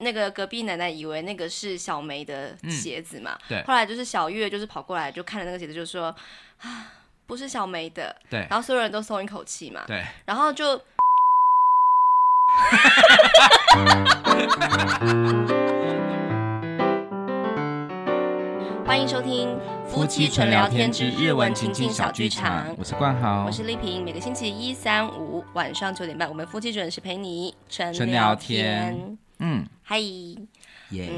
那个隔壁奶奶以为那个是小梅的鞋子嘛，对。后来就是小月就是跑过来就看了那个鞋子，就说啊，不是小梅的，对。然后所有人都松一口气嘛，对。然后就。欢迎收听夫妻纯聊天之日文情境小剧场。我是冠豪，我是丽萍。每个星期一、三、五晚上九点半，我们夫妻准时陪你纯聊，聊天。嗯，嗨，耶，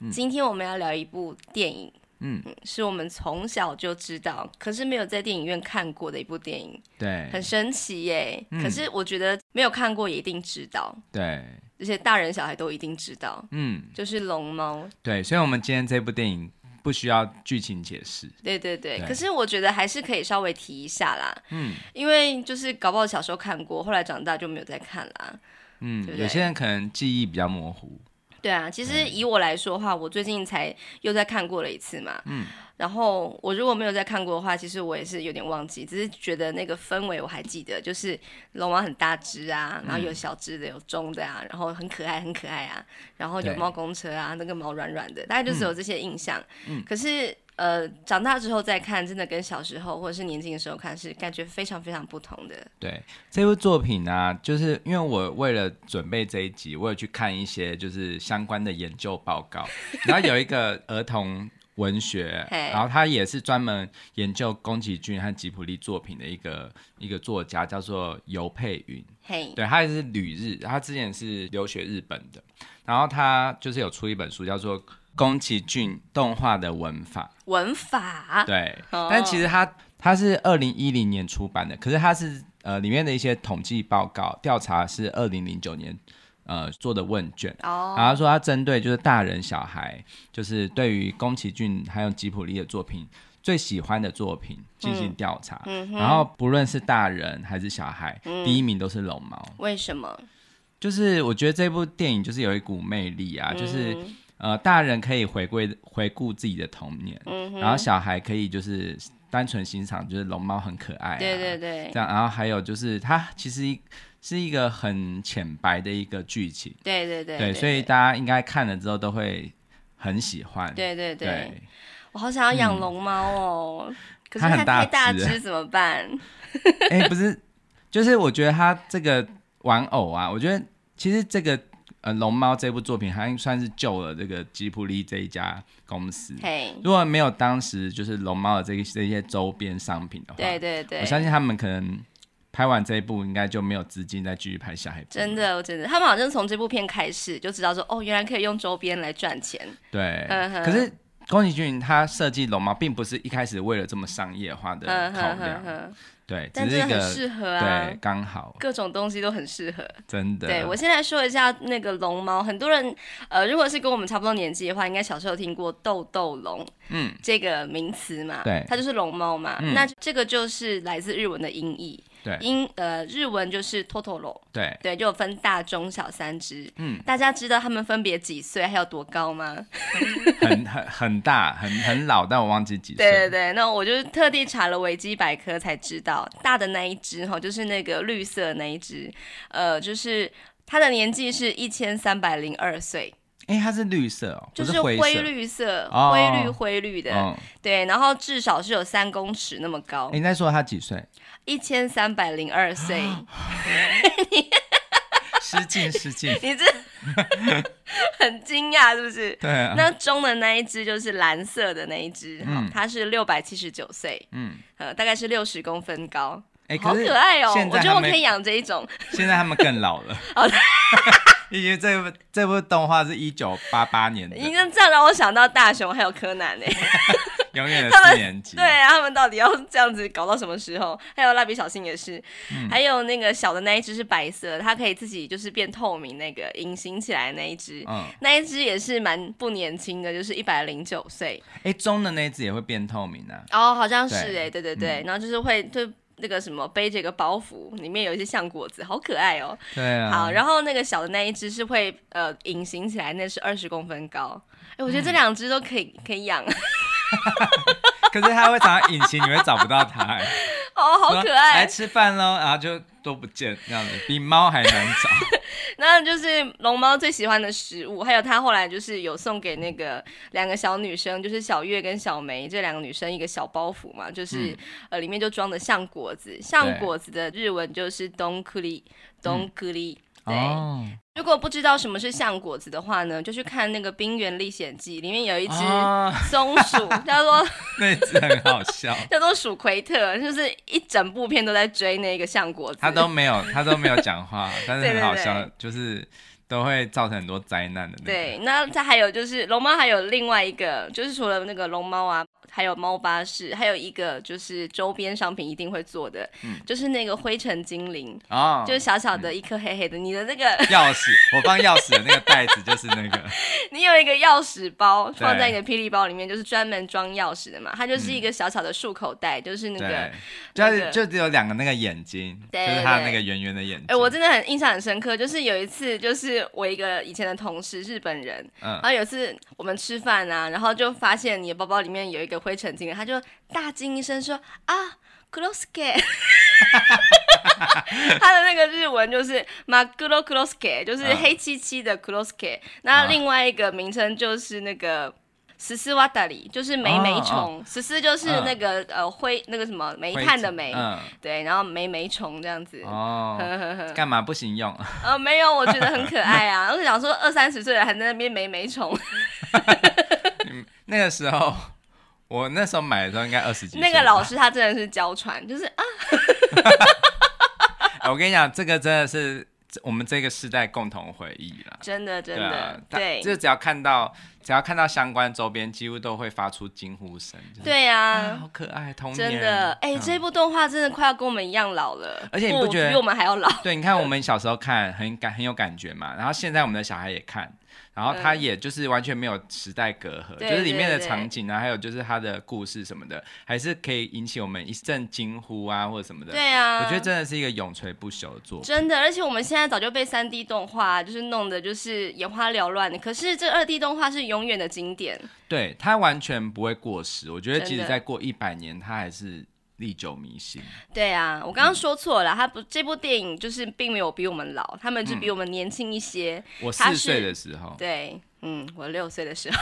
嗯，今天我们要聊一部电影。嗯，是我们从小就知道，可是没有在电影院看过的一部电影，对，很神奇耶。嗯、可是我觉得没有看过也一定知道，对，而且大人小孩都一定知道。嗯，就是龙猫。对，所以，我们今天这部电影不需要剧情解释。对对对，对，可是我觉得还是可以稍微提一下啦。嗯，因为就是搞不好小时候看过，后来长大就没有再看啦。嗯，对对，有些人可能记忆比较模糊。对啊，其实以我来说的话，我最近才又再看过了一次嘛。嗯，然后我如果没有再看过的话，其实我也是有点忘记，只是觉得那个氛围我还记得，就是龙王很大只啊，然后有小只的，有中的啊，然后很可爱，很可爱啊，然后有猫公车啊，那个毛软软的，大概就是有这些印象。嗯，可是。呃，长大之后再看，真的跟小时候或者是年轻的时候看是感觉非常非常不同的。对，这部作品呢、啊，就是因为我为了准备这一集，我有去看一些就是相关的研究报告，然后有一个儿童文学，然后他也是专门研究宫崎骏和吉卜力作品的一个一个作家，叫做尤佩云。嘿，对，他也是旅日，他之前是留学日本的，然后他就是有出一本书叫做。宫崎骏动画的文法，文法？对，哦、但其实它它是二零一零年出版的，可是它是呃里面的一些统计报告调查是二零零九年呃做的问卷，哦，然后说他针对就是大人小孩，就是对于宫崎骏还有吉卜力的作品最喜欢的作品进行调查，嗯，然后不论是大人还是小孩，嗯、第一名都是龙猫，为什么？就是我觉得这部电影就是有一股魅力啊，嗯、就是。呃，大人可以回归回顾自己的童年，嗯，然后小孩可以就是单纯欣赏，就是龙猫很可爱，啊，对对对，这样，然后还有就是它其实是一个很浅白的一个剧情，对对对，对，所以大家应该看了之后都会很喜欢，对对对，对我好想要养龙猫哦，嗯，可是它太大只怎么办？哎，欸，不是，就是我觉得它这个玩偶啊，我觉得其实这个。呃，龙猫这部作品还算是救了这个吉普力这一家公司。如果没有当时就是龙猫的这个这些周边商品的话，对对对，我相信他们可能拍完这一部，应该就没有资金再继续拍下一部。真的，我真的，他们好像从这部片开始就知道说，哦，原来可以用周边来赚钱。对，可是宫崎骏他设计龙猫，并不是一开始为了这么商业化的考量。对，但是很适合啊，对，刚好。各种东西都很适合，真的。对，我现在说一下那个龙猫，很多人呃，如果是跟我们差不多年纪的话，应该小时候听过豆豆龙，嗯，这个名词嘛，对，它就是龙猫嘛，嗯，那这个就是来自日文的音译。对，英呃日文就是托托罗，对对，就有分大中小三只。嗯，大家知道他们分别几岁，还有多高吗？很很很大，很很老，但我忘记几岁。对对对，那我就特地查了维基百科才知道，大的那一只哈，就是那个绿色的那一只，呃，就是它的年纪是一千三百零二岁。哎，它是绿色哦，就是灰绿色，灰绿灰绿的，哦，对，然后至少是有三公尺那么高。你在说他几岁？一千三百零二岁。失 敬失敬，你这 很惊讶是不是？对啊。那中的那一只就是蓝色的那一只，嗯，它是六百七十九岁，嗯，呃，大概是六十公分高。哎，好可爱哦！我觉得我可以养这一种。现在他们更老了。因为这部这部动画是一九八八年的。你这样让我想到大雄还有柯南呢。永远的四年级。对啊，他们到底要这样子搞到什么时候？还有蜡笔小新也是，嗯、还有那个小的那一只是白色，它可以自己就是变透明，那个隐形起来的那一只，嗯，那一只也是蛮不年轻的，就是一百零九岁。哎，中的那一只也会变透明啊？哦，好像是哎，对对对，嗯、然后就是会就。那个什么背着个包袱，里面有一些像果子，好可爱哦。对啊。好，然后那个小的那一只是会呃隐形起来，那是二十公分高。哎，我觉得这两只都可以可以养。可是它会藏在隐形，你会找不到它。哦，哦，好可爱，来吃饭喽，然后就都不见，这样子比猫还难找。那就是龙猫最喜欢的食物，还有它后来就是有送给那个两个小女生，就是小月跟小梅这两个女生一个小包袱嘛，就是、嗯、呃里面就装的像果子，像果子的日文就是东克里，东克里。对，哦、如果不知道什么是橡果子的话呢，就去看那个《冰原历险记》，里面有一只松鼠，哦、叫做 那只很好笑，叫做鼠奎特，就是一整部片都在追那个橡果子，他都没有，他都没有讲话，但是很好笑，对对对，就是都会造成很多灾难的、那个。对，那它还有就是龙猫，还有另外一个，就是除了那个龙猫啊。还有猫巴士，还有一个就是周边商品一定会做的，嗯、就是那个灰尘精灵哦，就是小小的一颗黑黑的。嗯、你的那个钥匙，我放钥匙的那个袋子就是那个。你有一个钥匙包放在你的霹雳包里面，就是专门装钥匙的嘛。它就是一个小小的束口袋，嗯、就是那个，那个、就就只有两个那个眼睛，对就是它那个圆圆的眼睛。哎、欸，我真的很印象很深刻，就是有一次，就是我一个以前的同事，日本人，嗯、然后有一次我们吃饭啊，然后就发现你的包包里面有一个灰尘精灵，他就。大惊一声说：“啊，Kurosuke，他的那个日文就是马格罗 Kurosuke，就是黑漆漆的 Kurosuke。那另外一个名称就是那个十四瓦达里，就是霉霉虫。十四就是那个呃灰那个什么煤炭的煤，对，然后霉霉虫这样子。哦，干嘛不行用？呃，没有，我觉得很可爱啊。我是想说，二三十岁了还在那边霉霉虫。那个时候。”我那时候买的时候应该二十几岁。那个老师他真的是娇喘，就是啊。我跟你讲，这个真的是我们这个时代共同回忆了。真的，真的，对。就只要看到，只要看到相关周边，几乎都会发出惊呼声。对呀，好可爱，童年。真的，哎，这部动画真的快要跟我们一样老了，而且你不觉得比我们还要老？对，你看我们小时候看很感很有感觉嘛，然后现在我们的小孩也看。然后它也就是完全没有时代隔阂，嗯、就是里面的场景啊，还有就是它的故事什么的，还是可以引起我们一阵惊呼啊，或者什么的。对啊，我觉得真的是一个永垂不朽的作品。真的，而且我们现在早就被三 D 动画就是弄得就是眼花缭乱的，可是这二 D 动画是永远的经典。对，它完全不会过时。我觉得即使再过一百年，它还是。历久弥新。对啊，我刚刚说错了，嗯、他不，这部电影就是并没有比我们老，他们就比我们年轻一些。嗯、我四岁的时候。对，嗯，我六岁的时候。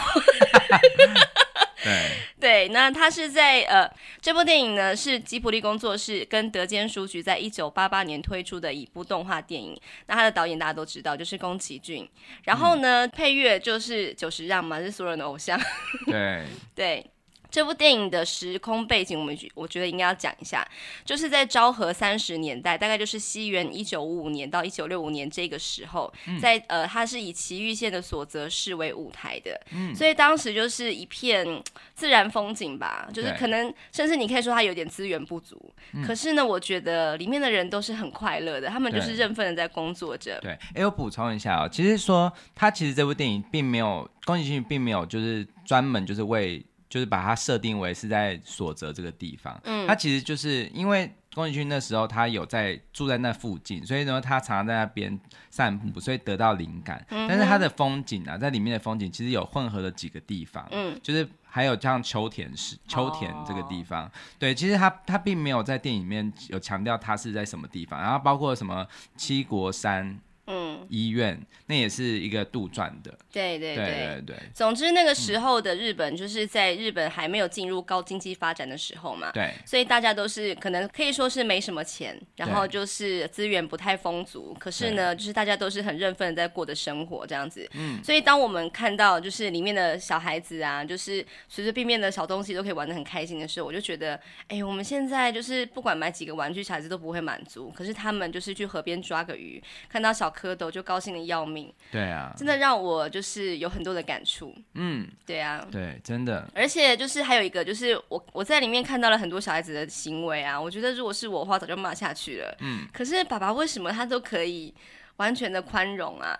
对 对，那他是在呃，这部电影呢是吉卜力工作室跟德间书局在一九八八年推出的一部动画电影。那他的导演大家都知道，就是宫崎骏。然后呢，嗯、配乐就是久石让嘛，是所有人的偶像。对 对。这部电影的时空背景，我们我觉得应该要讲一下，就是在昭和三十年代，大概就是西元一九五五年到一九六五年这个时候，嗯、在呃，它是以埼玉县的所泽市为舞台的，嗯、所以当时就是一片自然风景吧，就是可能甚至你可以说它有点资源不足，嗯、可是呢，我觉得里面的人都是很快乐的，他们就是认份的在工作着。对，哎，我补充一下哦，其实说他其实这部电影并没有宫崎骏并没有就是专门就是为。就是把它设定为是在所泽这个地方，嗯，他其实就是因为宫崎骏那时候他有在住在那附近，所以呢他常常在那边散步，所以得到灵感。嗯、但是它的风景啊，在里面的风景其实有混合了几个地方，嗯，就是还有像秋田市、秋田这个地方，哦、对，其实他他并没有在电影里面有强调他是在什么地方，然后包括什么七国山。嗯，医院那也是一个杜撰的，对对对，对对对。总之那个时候的日本，就是在日本还没有进入高经济发展的时候嘛，对，所以大家都是可能可以说是没什么钱，然后就是资源不太丰足，可是呢，就是大家都是很认份的在过的生活这样子。嗯，所以当我们看到就是里面的小孩子啊，就是随随便便的小东西都可以玩的很开心的时候，我就觉得，哎，我们现在就是不管买几个玩具，小孩子都不会满足，可是他们就是去河边抓个鱼，看到小蝌蚪就高兴的要命，对啊，真的让我就是有很多的感触，嗯，对啊，对，真的，而且就是还有一个就是我我在里面看到了很多小孩子的行为啊，我觉得如果是我的话，早就骂下去了，嗯，可是爸爸为什么他都可以完全的宽容啊？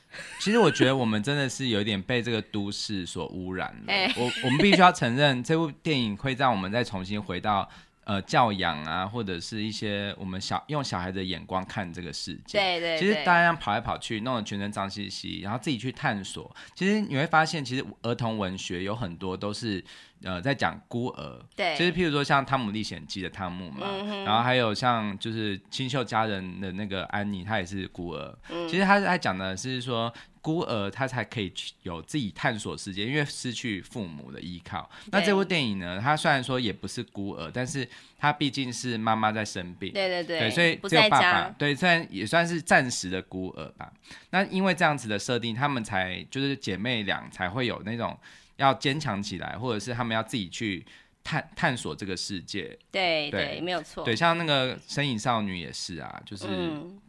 其实我觉得我们真的是有点被这个都市所污染了，欸、我我们必须要承认，这部电影会让我们再重新回到。呃，教养啊，或者是一些我们小用小孩的眼光看这个世界。对对对。其实大家跑来跑去，弄得全身脏兮兮，然后自己去探索。其实你会发现，其实儿童文学有很多都是呃在讲孤儿，对，就是譬如说像《汤姆历险记》的汤姆嘛，嗯、然后还有像就是《清秀佳人》的那个安妮，她也是孤儿。嗯、其实他在讲的是说。孤儿他才可以有自己探索世界，因为失去父母的依靠。那这部电影呢？他虽然说也不是孤儿，但是他毕竟是妈妈在生病，对对对，对所以只有爸爸。对，虽然也算是暂时的孤儿吧。那因为这样子的设定，他们才就是姐妹俩才会有那种要坚强起来，或者是他们要自己去。探探索这个世界，对对，对，没有错。对，像那个身影少女也是啊，就是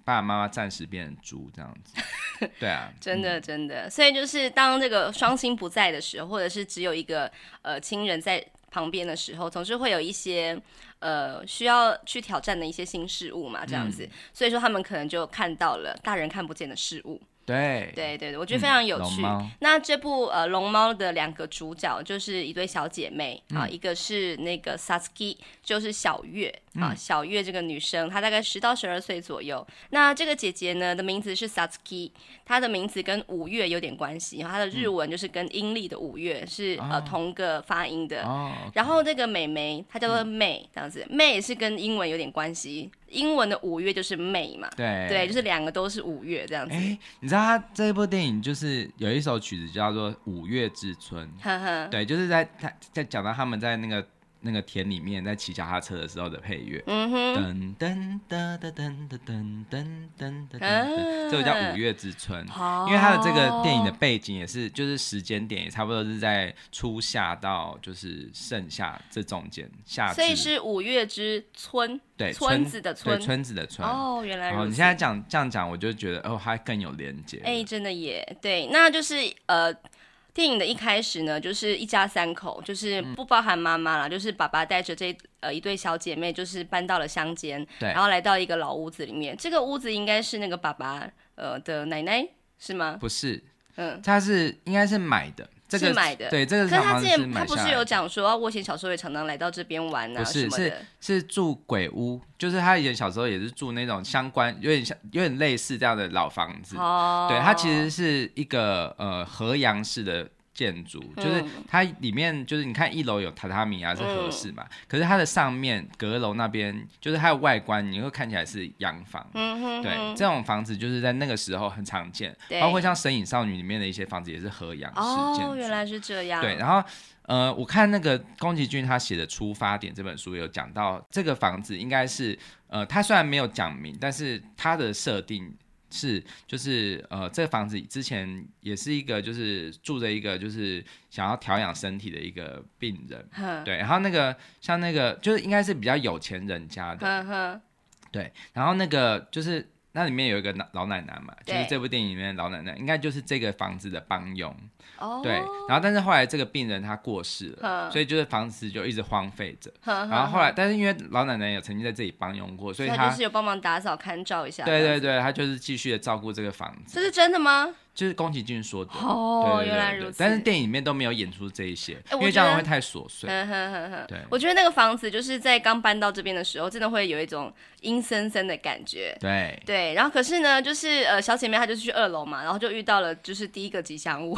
爸爸妈妈暂时变成猪这样子。嗯、对啊，真的真的。所以就是当这个双亲不在的时候，或者是只有一个呃亲人在旁边的时候，总是会有一些呃需要去挑战的一些新事物嘛，这样子。嗯、所以说他们可能就看到了大人看不见的事物。对对对，我觉得非常有趣。嗯、那这部呃《龙猫》的两个主角就是一对小姐妹、嗯、啊，一个是那个 Satsuki，就是小月、嗯、啊，小月这个女生她大概十到十二岁左右。那这个姐姐呢的名字是 Satsuki，她的名字跟五月有点关系，她的日文就是跟阴历的五月是、嗯、呃同个发音的。哦、然后这个美眉她叫做 May，、嗯、这样子，May 是跟英文有点关系。英文的五月就是 May 嘛，对对，就是两个都是五月这样子。哎，你知道他这一部电影就是有一首曲子叫做《五月之春》，呵呵对，就是在他在讲到他们在那个。那个田里面在骑脚踏车的时候的配乐，嗯哼，噔噔噔噔噔噔噔噔噔噔，这个叫《五月之春》，因为它的这个电影的背景也是，就是时间点也差不多是在初夏到就是盛夏这中间，夏，所以是五月之春，对，村子的村，村子的村，哦，原来如此。你现在讲这样讲，我就觉得哦，它更有连接，哎，真的耶，对，那就是呃。电影的一开始呢，就是一家三口，就是不包含妈妈啦，嗯、就是爸爸带着这呃一对小姐妹，就是搬到了乡间，对，然后来到一个老屋子里面。这个屋子应该是那个爸爸呃的奶奶是吗？不是，嗯，他是应该是买的。这个、是买的，对，这个是。可是他之前他不是有讲说，我以前小时候也常常来到这边玩啊，是是是住鬼屋，就是他以前小时候也是住那种相关，有点像有点类似这样的老房子。哦。对，它其实是一个呃河阳式的。建筑就是它里面，就是你看一楼有榻榻米啊，是合适嘛。嗯、可是它的上面阁楼那边，就是它的外观，你会看起来是洋房。嗯哼哼。对，这种房子就是在那个时候很常见，包括像《神隐少女》里面的一些房子也是和洋式建筑。哦，原来是这样。对，然后呃，我看那个宫崎骏他写的《出发点》这本书有讲到，这个房子应该是呃，他虽然没有讲明，但是他的设定。是，就是呃，这个房子之前也是一个，就是住着一个，就是想要调养身体的一个病人，对。然后那个像那个，就是应该是比较有钱人家的，对。然后那个就是那里面有一个老老奶奶嘛，就是这部电影里面的老奶奶，应该就是这个房子的帮佣。Oh. 对，然后但是后来这个病人他过世了所以就是房子就一直荒废着。然后后来，但是因为老奶奶也曾经在这里帮佣过，所以他，他就是有帮忙打扫、看照一下。对对对，她就是继续的照顾这个房子。这是真的吗？就是宫崎骏说的哦，原来如此。但是电影里面都没有演出这一些，因为这样会太琐碎。对，我觉得那个房子就是在刚搬到这边的时候，真的会有一种阴森森的感觉。对对，然后可是呢，就是呃，小姐妹她就是去二楼嘛，然后就遇到了就是第一个吉祥物，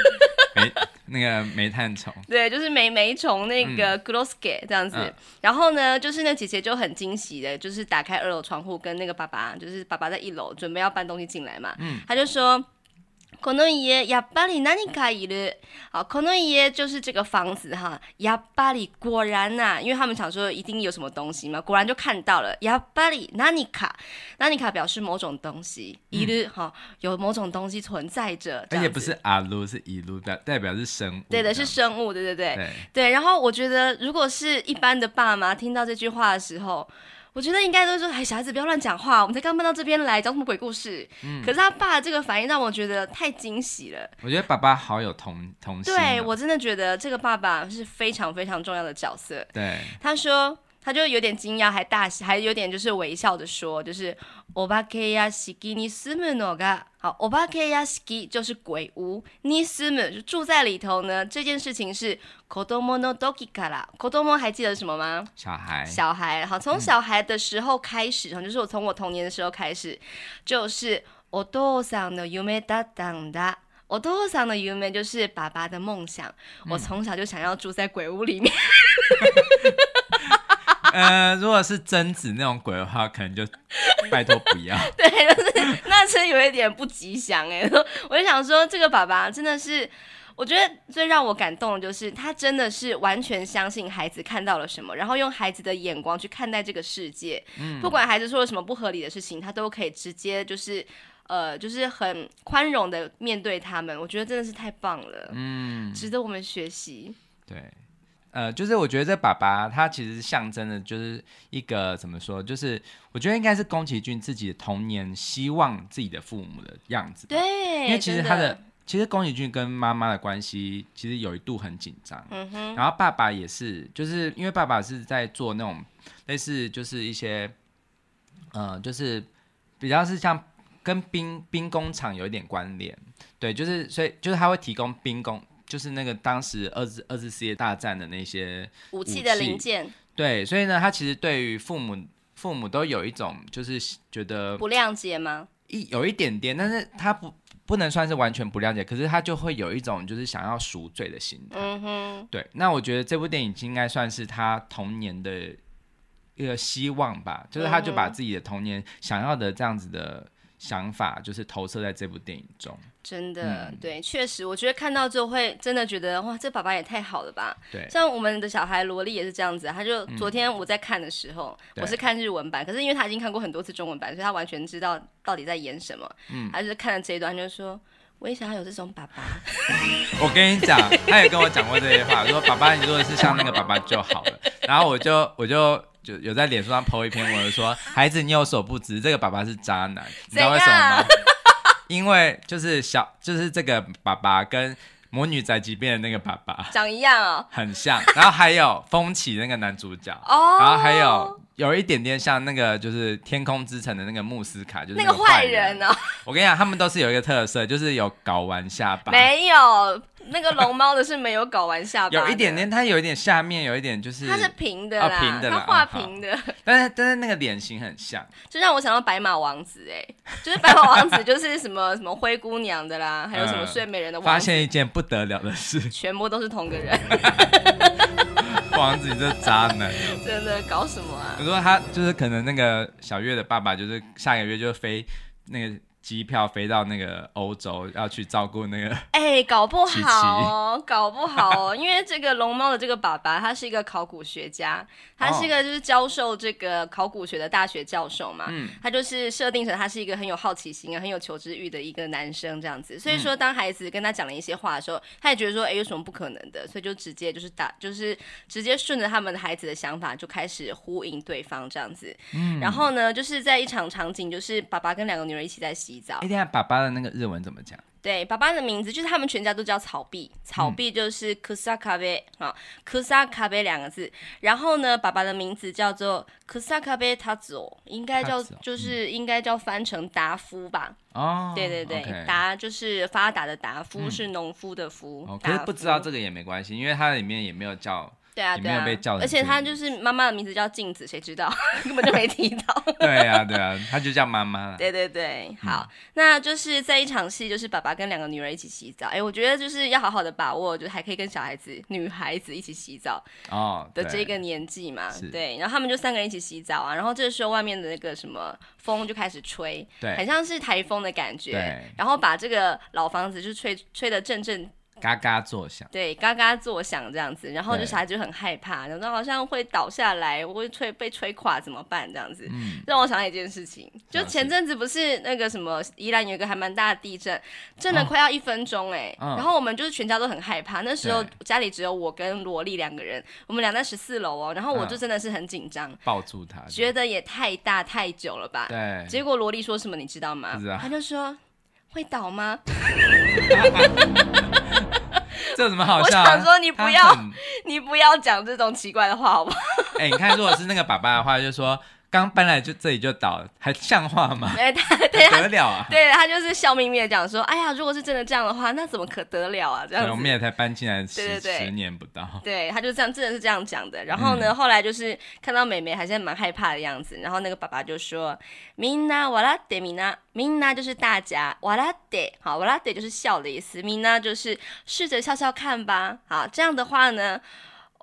煤那个煤炭虫。对，就是煤煤虫那个 Groske 这样子。然后呢，就是那姐姐就很惊喜的，就是打开二楼窗户，跟那个爸爸，就是爸爸在一楼准备要搬东西进来嘛，嗯，他就说。この家やっぱり何かいる。好，この家就是这个房子哈。やっぱり果然呐、啊，因为他们想说一定有什么东西嘛，果然就看到了。やっぱり何か，何か表示某种东西，いる哈，有某种东西存在着。而且不是ある，是いる，代代表是生物。对的，是生物，对对对对。对，然后我觉得，如果是一般的爸妈听到这句话的时候。 我觉得应该都是说，哎，小孩子不要乱讲话，我们才刚搬到这边来，讲什么鬼故事？嗯，可是他爸的这个反应让我觉得太惊喜了。我觉得爸爸好有同同心。对，我真的觉得这个爸爸是非常非常重要的角色。对，他说。他就有点惊讶，还大，还有点就是微笑的说，就是お化け屋敷に住むのが好，お化け屋敷就是鬼屋，に住む就住在里头呢。这件事情是子供の时から，子供还记得什么吗？小孩，小孩。好，从小孩的时候开始，嗯、就是我从我童年的时候开始，就是お父さんの梦だったんだ。 我多想的梦就是爸爸的梦想。嗯、我从小就想要住在鬼屋里面。 呃，如果是贞子那种鬼的话，可能就拜托不要。对，就是那是有一点不吉祥哎。我就想说，这个爸爸真的是。我觉得最让我感动的就是，他真的是完全相信孩子看到了什么，然后用孩子的眼光去看待这个世界。嗯，不管孩子说了什么不合理的事情，他都可以直接就是，呃，就是很宽容的面对他们。我觉得真的是太棒了，嗯，值得我们学习。对，呃，就是我觉得这爸爸他其实象征的就是一个怎么说，就是我觉得应该是宫崎骏自己的童年希望自己的父母的样子。对，因为其实他的。其实宫崎骏跟妈妈的关系其实有一度很紧张，嗯哼，然后爸爸也是，就是因为爸爸是在做那种类似就是一些，呃，就是比较是像跟兵兵工厂有一点关联，对，就是所以就是他会提供兵工，就是那个当时二次二次世界大战的那些武器的零件，对，所以呢，他其实对于父母父母都有一种就是觉得不谅解吗？一有一点点，但是他不。不能算是完全不谅解，可是他就会有一种就是想要赎罪的心态。嗯哼，对。那我觉得这部电影应该算是他童年的一个希望吧，就是他就把自己的童年想要的这样子的想法，就是投射在这部电影中。真的，嗯、对，确实，我觉得看到之后会真的觉得哇，这爸爸也太好了吧。对，像我们的小孩萝莉也是这样子，他就昨天我在看的时候，嗯、我是看日文版，可是因为他已经看过很多次中文版，所以他完全知道到底在演什么。嗯，他就是看了这一段，就说我也想要有这种爸爸。我跟你讲，他也跟我讲过这些话，说爸爸，你如果是像那个爸爸就好了。然后我就我就就有在脸书上 po 一篇文，说孩子，你有所不知，这个爸爸是渣男，你知道为什么吗？因为就是小，就是这个爸爸跟《魔女宅急便》的那个爸爸长一样哦，很像。然后还有风起那个男主角哦，然后还有有一点点像那个就是《天空之城》的那个穆斯卡，就是那个坏人哦。我跟你讲，他们都是有一个特色，就是有睾丸下巴。没有。那个龙猫的是没有搞完下巴，有一点点，它有一点下面有一点就是它是平的啦，平的啦，它画平的，但是但是那个脸型很像，就让我想到白马王子哎，就是白马王子就是什么什么灰姑娘的啦，还有什么睡美人的王子，发现一件不得了的事，全部都是同个人，王子你这渣男，真的搞什么啊？我说他就是可能那个小月的爸爸就是下个月就飞那个。机票飞到那个欧洲，要去照顾那个，哎、欸，搞不好哦，搞不好哦，因为这个龙猫的这个爸爸，他是一个考古学家，他是一个就是教授这个考古学的大学教授嘛，嗯，他就是设定成他是一个很有好奇心啊，很有求知欲的一个男生这样子，所以说当孩子跟他讲了一些话的时候，他也觉得说，哎、欸，有什么不可能的，所以就直接就是打，就是直接顺着他们的孩子的想法就开始呼应对方这样子，嗯，然后呢，就是在一场场景，就是爸爸跟两个女儿一起在洗。一天、欸、爸爸的那个日文怎么讲？对，爸爸的名字就是他们全家都叫草壁，草壁就是 kusakabe 啊，kusakabe 两个字。然后呢，爸爸的名字叫做 kusakabe tazo，应该叫就是应该叫翻成达夫吧？哦，对对对，达就是发达的达，夫是农夫的夫。可是不知道这个也没关系，因为它里面也没有叫。对啊，对啊，而且他就是妈妈的名字叫镜子，谁知道 根本就没提到。对啊，对啊，他就叫妈妈。对对对，好，嗯、那就是在一场戏，就是爸爸跟两个女儿一起洗澡。哎，我觉得就是要好好的把握，就还可以跟小孩子、女孩子一起洗澡哦的这个年纪嘛。哦、对，对，然后他们就三个人一起洗澡啊，然后这个时候外面的那个什么风就开始吹，对，很像是台风的感觉，对，然后把这个老房子就吹吹得阵阵。嘎嘎作响，对，嘎嘎作响这样子，然后就小孩就很害怕，然后好像会倒下来，我会吹被吹垮怎么办？这样子，嗯，让我想到一件事情，就前阵子不是那个什么宜兰有一个还蛮大的地震，震了快要一分钟哎，然后我们就是全家都很害怕，那时候家里只有我跟萝莉两个人，我们俩在十四楼哦，然后我就真的是很紧张，抱住他，觉得也太大太久了吧？对，结果萝莉说什么你知道吗？他就说会倒吗？这有什么好笑？我想说你不要，你不要讲这种奇怪的话，好不好？哎、欸，你看，如果是那个爸爸的话，就说。刚搬来就这里就倒了，还像话吗？对，他对他得了啊！对他就是笑眯眯的讲说：“哎呀，如果是真的这样的话，那怎么可得了啊？”这样子，我们也才搬进来十对对对十年不到。对，他就这样，真的是这样讲的。然后呢，嗯、后来就是看到妹妹还是蛮害怕的样子，然后那个爸爸就说：“みんな笑ってみな，みんな就是大家，笑って，好，笑って就是笑的意思，みんな就是试着笑笑看吧。好，这样的话呢。”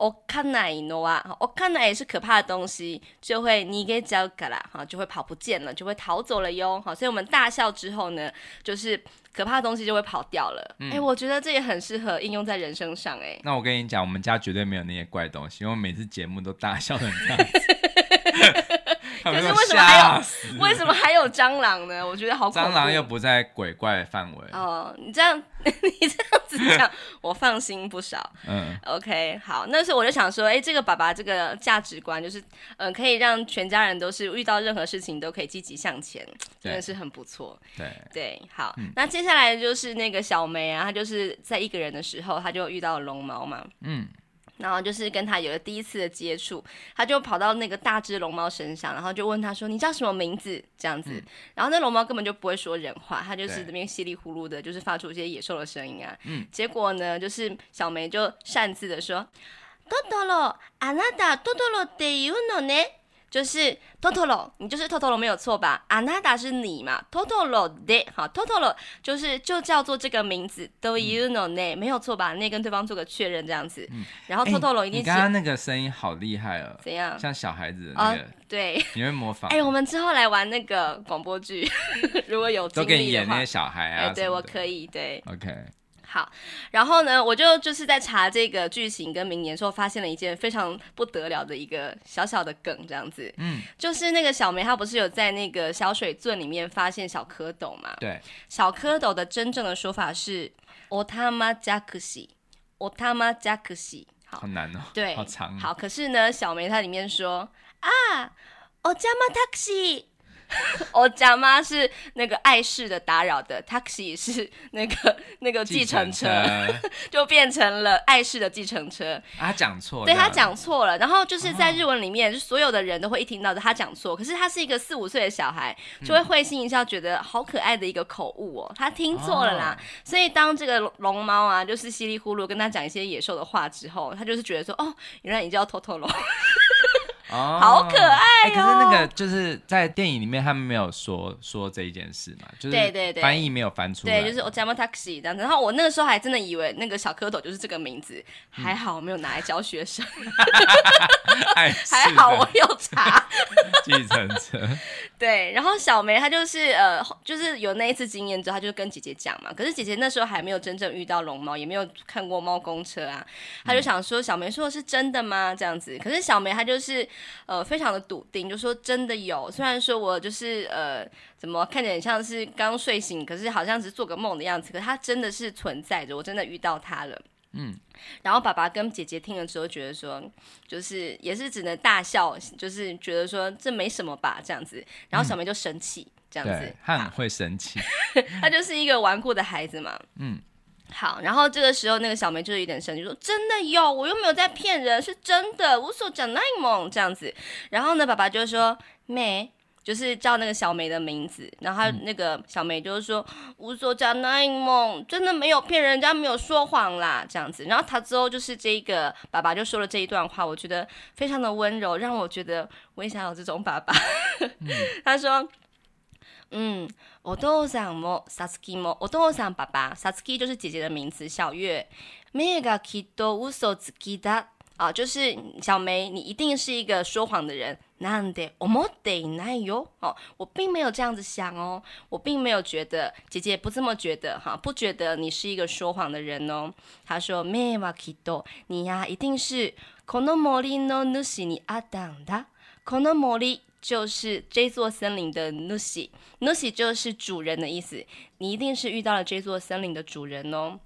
おかないのは，おかない是可怕的东西，就会逃げちゃうから，哈，就会跑不见了，就会逃走了哟，好，所以我们大笑之后呢，就是可怕的东西就会跑掉了。哎、嗯欸，我觉得这也很适合应用在人生上，哎。那我跟你讲，我们家绝对没有那些怪东西，因为每次节目都大笑成这样子。 可是为什么还有为什么还有蟑螂呢？我觉得好恐怖。蟑螂又不在鬼怪范围。哦，你这样 你这样子讲，我放心不少。嗯，OK，好，那时候我就想说，哎、欸，这个爸爸这个价值观就是，嗯、呃，可以让全家人都是遇到任何事情都可以积极向前，真的是很不错。对对，好、嗯，那接下来就是那个小梅啊，她就是在一个人的时候，她就遇到了龙猫嘛。嗯。然后就是跟他有了第一次的接触，他就跑到那个大只龙猫身上，然后就问他说：“你叫什么名字？”这样子，嗯、然后那龙猫根本就不会说人话，他就是这边稀里呼噜的，就是发出一些野兽的声音啊。嗯，结果呢，就是小梅就擅自的说：“トトロ，あなたトトロって言うのね。” 就是トトロ，你就是トトロ没有错吧？あなた是你嘛？トトロで，好，トトロ就是就叫做这个名字，というのね，没有错吧？那跟对方做个确认这样子。嗯、然后トトロ一定是。欸、你刚刚那个声音好厉害哦。怎样？像小孩子的那个。哦、对。你会模仿？哎、欸，我们之后来玩那个广播剧，如果有经历的话。都给你演那些小孩啊。欸、对，我可以。对。OK。 好，然后呢，我就就是在查这个剧情跟名言的时候，发现了一件非常不得了的一个小小的梗，这样子，嗯，就是那个小梅她不是有在那个小水圳里面发现小蝌蚪嘛？对，小蝌蚪的真正的说法是おたまじゃくし，おたまじゃくし，好，好难哦，对，好长，好，可是呢，小梅她里面说啊，お邪魔タクシー。 我家妈是那个碍事的打扰的，taxi 是那个那个计程车，程车 就变成了碍事的计程车。啊、他讲错了，对他讲错了。然后就是在日文里面，哦、就所有的人都会一听到他讲错，可是他是一个四五岁的小孩，就会会心一笑，觉得好可爱的一个口误哦，他听错了啦。哦、所以当这个龙猫啊，就是稀里呼噜跟他讲一些野兽的话之后，他就是觉得说，哦，原来你叫 Totoro。哦，好可爱哦！欸、可是那个就是在电影里面，他们没有说说这一件事嘛，就是对对对，翻译没有翻出来。对，就是我叫 taxi 这样子。然后我那个时候还真的以为那个小蝌蚪就是这个名字，嗯、还好我没有拿来教学生。还好我有查。计程车。对，然后小梅她就是呃，就是有那一次经验之后，她就跟姐姐讲嘛。可是姐姐那时候还没有真正遇到龙猫，也没有看过猫公车啊。她就想说，小梅说的是真的吗？这样子。可是小梅她就是。呃，非常的笃定，就说真的有。虽然说我就是呃，怎么看起来像是刚睡醒，可是好像是做个梦的样子。可是它真的是存在着，我真的遇到它了。嗯。然后爸爸跟姐姐听了之后，觉得说，就是也是只能大笑，就是觉得说这没什么吧，这样子。然后小梅就生气，嗯、这样子，他很会生气，他就是一个顽固的孩子嘛。嗯。好，然后这个时候那个小梅就是有点生气，说：“真的有，我又没有在骗人，是真的。”我所讲那梦这样子，然后呢，爸爸就说：“梅，就是叫那个小梅的名字。”然后那个小梅就是说：“无所讲那梦真的没有骗人，人家没有说谎啦。”这样子，然后他之后就是这个爸爸就说了这一段话，我觉得非常的温柔，让我觉得我也想有这种爸爸。嗯、他说。嗯，お父さんもさつきも，お父さん爸爸，さつき就是姐姐的名字，小月。目がきっと嘘つきだ啊，就是小梅，你一定是一个说谎的人。なんで思っていないよ哦，我并没有这样子想哦，我并没有觉得，姐姐不这么觉得哈，不觉得你是一个说谎的人哦。她说，目はきっと，你呀，一定是この森の主にあったんだ。この森。 就是这座森林的 nusi，nusi 就是主人的意思。你一定是遇到了这座森林的主人哦。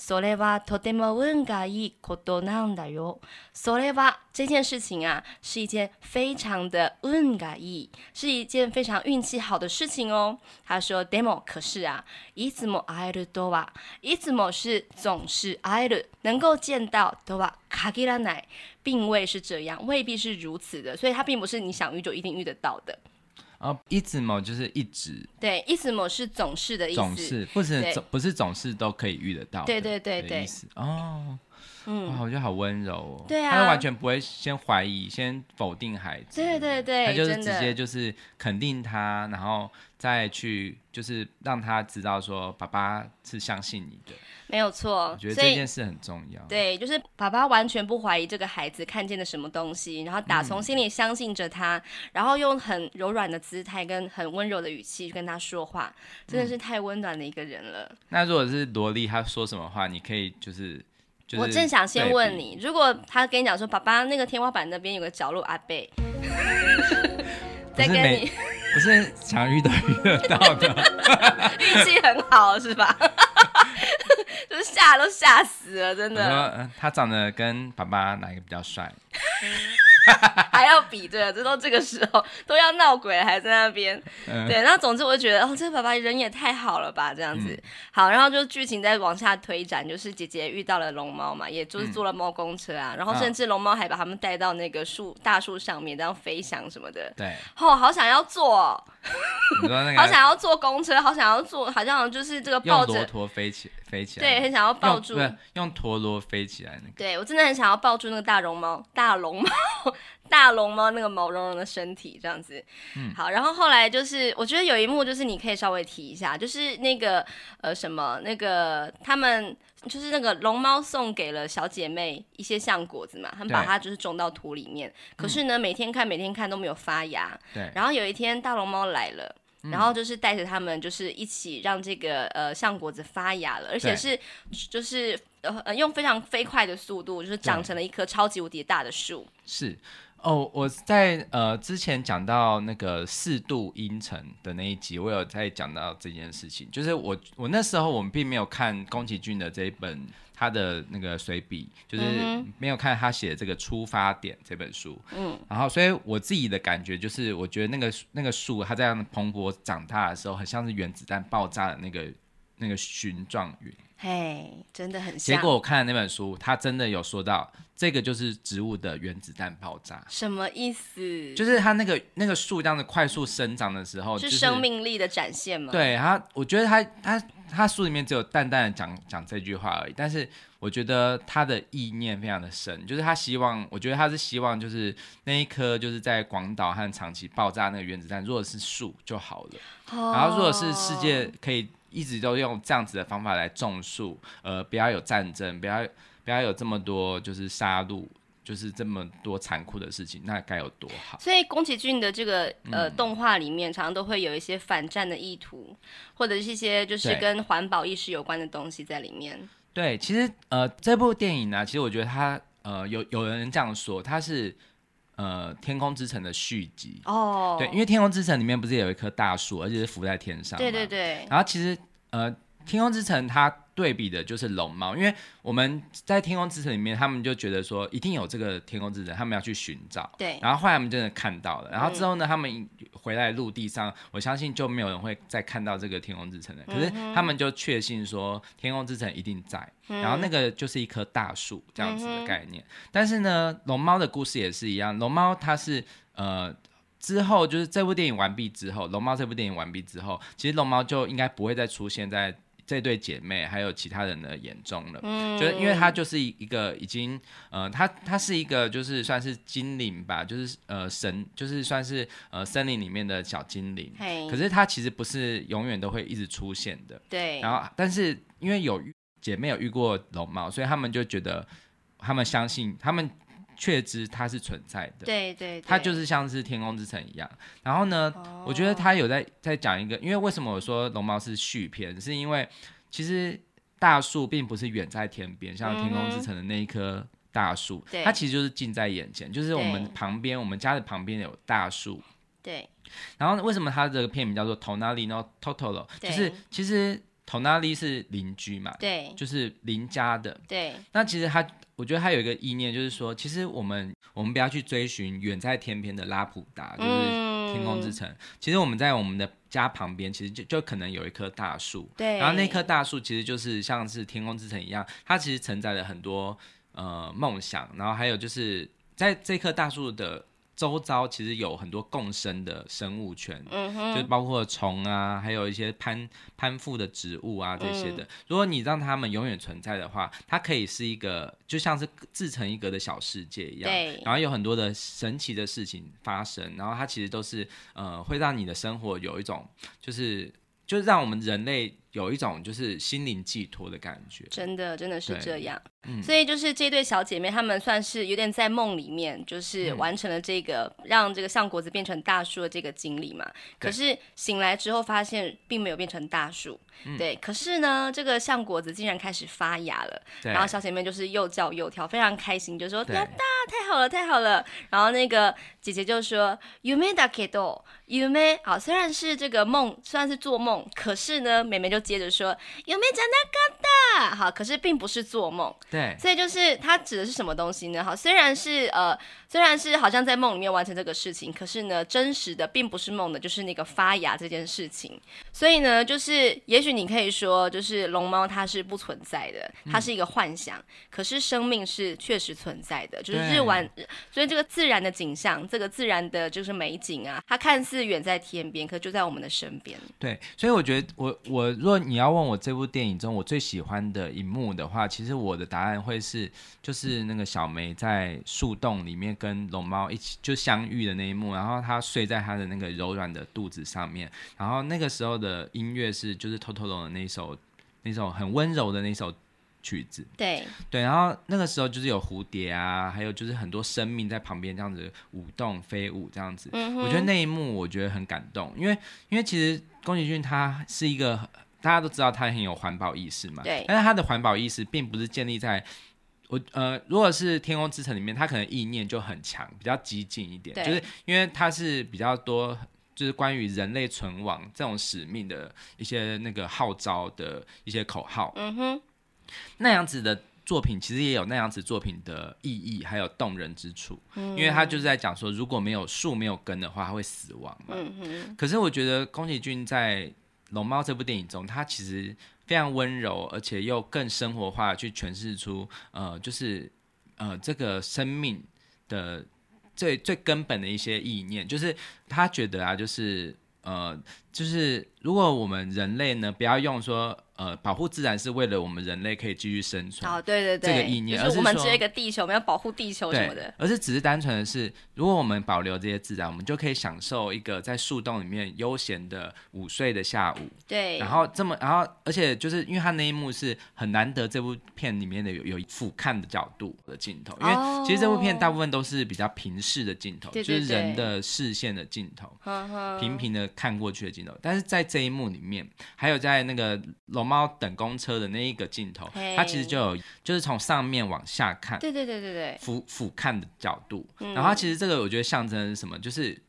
それはとても运がいいことなんだよ。それは这件事情啊，是一件非常的运がいい，是一件非常运气好的事情哦。他说でも可是啊，いつも会えるとはいつも是总是会える，能够见到とは限らない，并未是这样，未必是如此的，所以它并不是你想遇就一定遇得到的。 哦，いつも就是一直，对，いつも是总是的意思，总是不是总不是总是都可以遇得到，对对对对，意思哦， 嗯，哇，我觉得好温柔哦，对啊，他完全不会先怀疑、先否定孩子，对对对，他就是直接就是肯定他，然后再去就是让他知道说爸爸是相信你的。没有错，我觉得这件事很重要。对，就是爸爸完全不怀疑这个孩子看见了什么东西，然后打从心里相信着他，嗯、然后用很柔软的姿态跟很温柔的语气跟他说话，真的是太温暖的一个人了。嗯、那如果是萝莉，他说什么话，你可以就是，就是、我正想先问你，如果他跟你讲说，爸爸那个天花板那边有个角落阿贝，再跟你不是常遇到遇得到的，运气很好是吧？就是吓都吓死了，真的。他长得跟爸爸哪一个比较帅？还要比对，这都这个时候都要闹鬼了，还在那边。嗯、对，那总之我就觉得，哦，这个爸爸人也太好了吧，这样子。嗯、好，然后就剧情再往下推展，就是姐姐遇到了龙猫嘛，也就是坐了猫公车啊，嗯、然后甚至龙猫还把他们带到那个树大树上面，这样飞翔什么的。对。哦，好想要坐、哦。那个？好想要坐公车，好想要坐，好像就是这个抱着。驼飞起，飞起来。对，很想要抱住。用，用陀螺飞起来那个。对，我真的很想要抱住那个大绒猫，大龙猫。大龙猫那个毛茸茸的身体这样子，嗯，好，然后后来就是我觉得有一幕就是你可以稍微提一下，就是那个呃什么那个他们就是那个龙猫送给了小姐妹一些橡果子嘛，他们把它就是种到土里面，可是呢每天看每天看都没有发芽，对，然后有一天大龙猫来了。然后就是带着他们，就是一起让这个呃橡果子发芽了，而且是就是呃用非常飞快的速度，就是长成了一棵超级无敌大的树。是哦，我在呃之前讲到那个四度阴沉的那一集，我有在讲到这件事情，就是我我那时候我们并没有看宫崎骏的这一本。他的那个随笔，就是没有看他写的这个出发点这本书，嗯，然后所以我自己的感觉就是，我觉得那个那个树它这样蓬勃长大的时候，很像是原子弹爆炸的那个那个形状云，嘿，真的很像。结果我看的那本书，他真的有说到，这个就是植物的原子弹爆炸，什么意思？就是它那个那个树这样子快速生长的时候，是生命力的展现吗？对，他，我觉得他他。他书里面只有淡淡的讲讲这句话而已，但是我觉得他的意念非常的深，就是他希望，我觉得他是希望，就是那一颗就是在广岛和长崎爆炸那个原子弹，如果是树就好了，哦、然后如果是世界可以一直都用这样子的方法来种树，呃，不要有战争，不要不要有这么多就是杀戮。就是这么多残酷的事情，那该有多好！所以宫崎骏的这个呃、嗯、动画里面，常常都会有一些反战的意图，或者是一些就是跟环保意识有关的东西在里面。对，其实呃这部电影呢、啊，其实我觉得它呃有有人这样说，它是呃《天空之城》的续集哦。对，因为《天空之城》里面不是有一棵大树，而且是浮在天上。对对对。然后其实呃《天空之城》它。对比的就是龙猫，因为我们在天空之城里面，他们就觉得说一定有这个天空之城，他们要去寻找。对。然后后来他们真的看到了，然后之后呢，嗯、他们回来陆地上，我相信就没有人会再看到这个天空之城了。可是他们就确信说天空之城一定在，嗯、然后那个就是一棵大树这样子的概念。嗯、但是呢，龙猫的故事也是一样，龙猫它是呃之后就是这部电影完毕之后，龙猫这部电影完毕之后，其实龙猫就应该不会再出现在。这对姐妹还有其他人的眼中了，嗯，就是因为她就是一个已经，呃，她她是一个就是算是精灵吧，就是呃神，就是算是呃森林里面的小精灵，嘿可是她其实不是永远都会一直出现的，对。然后，但是因为有姐妹有遇过龙猫，所以他们就觉得，他们相信他们。确知它是存在的，对对，它就是像是天空之城一样。然后呢，我觉得他有在在讲一个，因为为什么我说龙猫是续篇，是因为其实大树并不是远在天边，像天空之城的那一棵大树，它其实就是近在眼前，就是我们旁边，我们家的旁边有大树。对。然后为什么它这个片名叫做《Tonalino Totoro》？就是其实，tonali 是邻居嘛，对，就是邻家的。对，那其实他，我觉得他有一个意念，就是说，其实我们我们不要去追寻远在天边的拉普达，就是天空之城。嗯、其实我们在我们的家旁边，其实就就可能有一棵大树。对，然后那棵大树其实就是像是天空之城一样，它其实承载了很多呃梦想，然后还有就是在这棵大树的。周遭其实有很多共生的生物圈，就包括虫啊，还有一些攀攀附的植物啊这些的。嗯、如果你让它们永远存在的话，它可以是一个就像是自成一格的小世界一样，然后有很多的神奇的事情发生，然后它其实都是呃会让你的生活有一种就是就是让我们人类有一种就是心灵寄托的感觉。真的，真的是这样。嗯、所以就是这对小姐妹，她们算是有点在梦里面，就是完成了这个、嗯、让这个橡果子变成大树的这个经历嘛。可是醒来之后发现并没有变成大树，嗯、对。可是呢，这个橡果子竟然开始发芽了，对然后小姐妹就是又叫又跳，非常开心，就说：“大大对太好了，太好了！”然后那个姐姐就说：“梦だけど，梦好，虽然是这个梦，虽然是做梦，可是呢，妹妹就 接着说：梦じゃなかった，好，可是并不是做梦。”对，所以就是它指的是什么东西呢？好，虽然是呃， 虽然是好像在梦里面完成这个事情，可是呢，真实的并不是梦的，就是那个发芽这件事情。所以呢，就是也许你可以说，就是龙猫它是不存在的，它是一个幻想，嗯、可是生命是确实存在的，就是日晚，所以这个自然的景象，这个自然的就是美景啊，它看似远在天边，可就在我们的身边。对，所以我觉得我我如果你要问我这部电影中我最喜欢的一幕的话，其实我的答案。会是就是那个小梅在树洞里面跟龙猫一起就相遇的那一幕，然后他睡在他的那个柔软的肚子上面，然后那个时候的音乐是就是 Totoro 的那首那首很温柔的那首曲子，对对，然后那个时候就是有蝴蝶啊，还有就是很多生命在旁边这样子舞动飞舞这样子，嗯、我觉得那一幕我觉得很感动，因为因为其实宫崎骏他是一个。大家都知道他很有环保意识嘛，对。但是他的环保意识并不是建立在我呃，如果是《天空之城》里面，他可能意念就很强，比较激进一点，就是因为他是比较多，就是关于人类存亡这种使命的一些那个号召的一些口号。嗯哼。那样子的作品其实也有那样子作品的意义，还有动人之处。嗯。因为他就是在讲说，如果没有树没有根的话，它会死亡嘛。嗯哼。可是我觉得宫崎骏在龙猫这部电影中，他其实非常温柔，而且又更生活化去诠释出，呃，就是呃这个生命的最最根本的一些意念，就是他觉得啊，就是呃，就是如果我们人类呢，不要用说。呃，保护自然是为了我们人类可以继续生存。哦，对对对，这个意念，而是我们只有一个地球，我们要保护地球什么的。而是只是单纯的是，如果我们保留这些自然，我们就可以享受一个在树洞里面悠闲的午睡的下午。对。然后这么，然后而且就是因为他那一幕是很难得，这部片里面的有有俯瞰的角度的镜头，因为其实这部片大部分都是比较平视的镜头，哦、就是人的视线的镜头，对对对，平平的看过去的镜头。但是在这一幕里面，还有在那个龙猫等公车的那一个镜头它其实就有，就是从上面往下看，对对对对对，俯俯瞰的角度。嗯、然后它其实这个我觉得象征的是什么？就是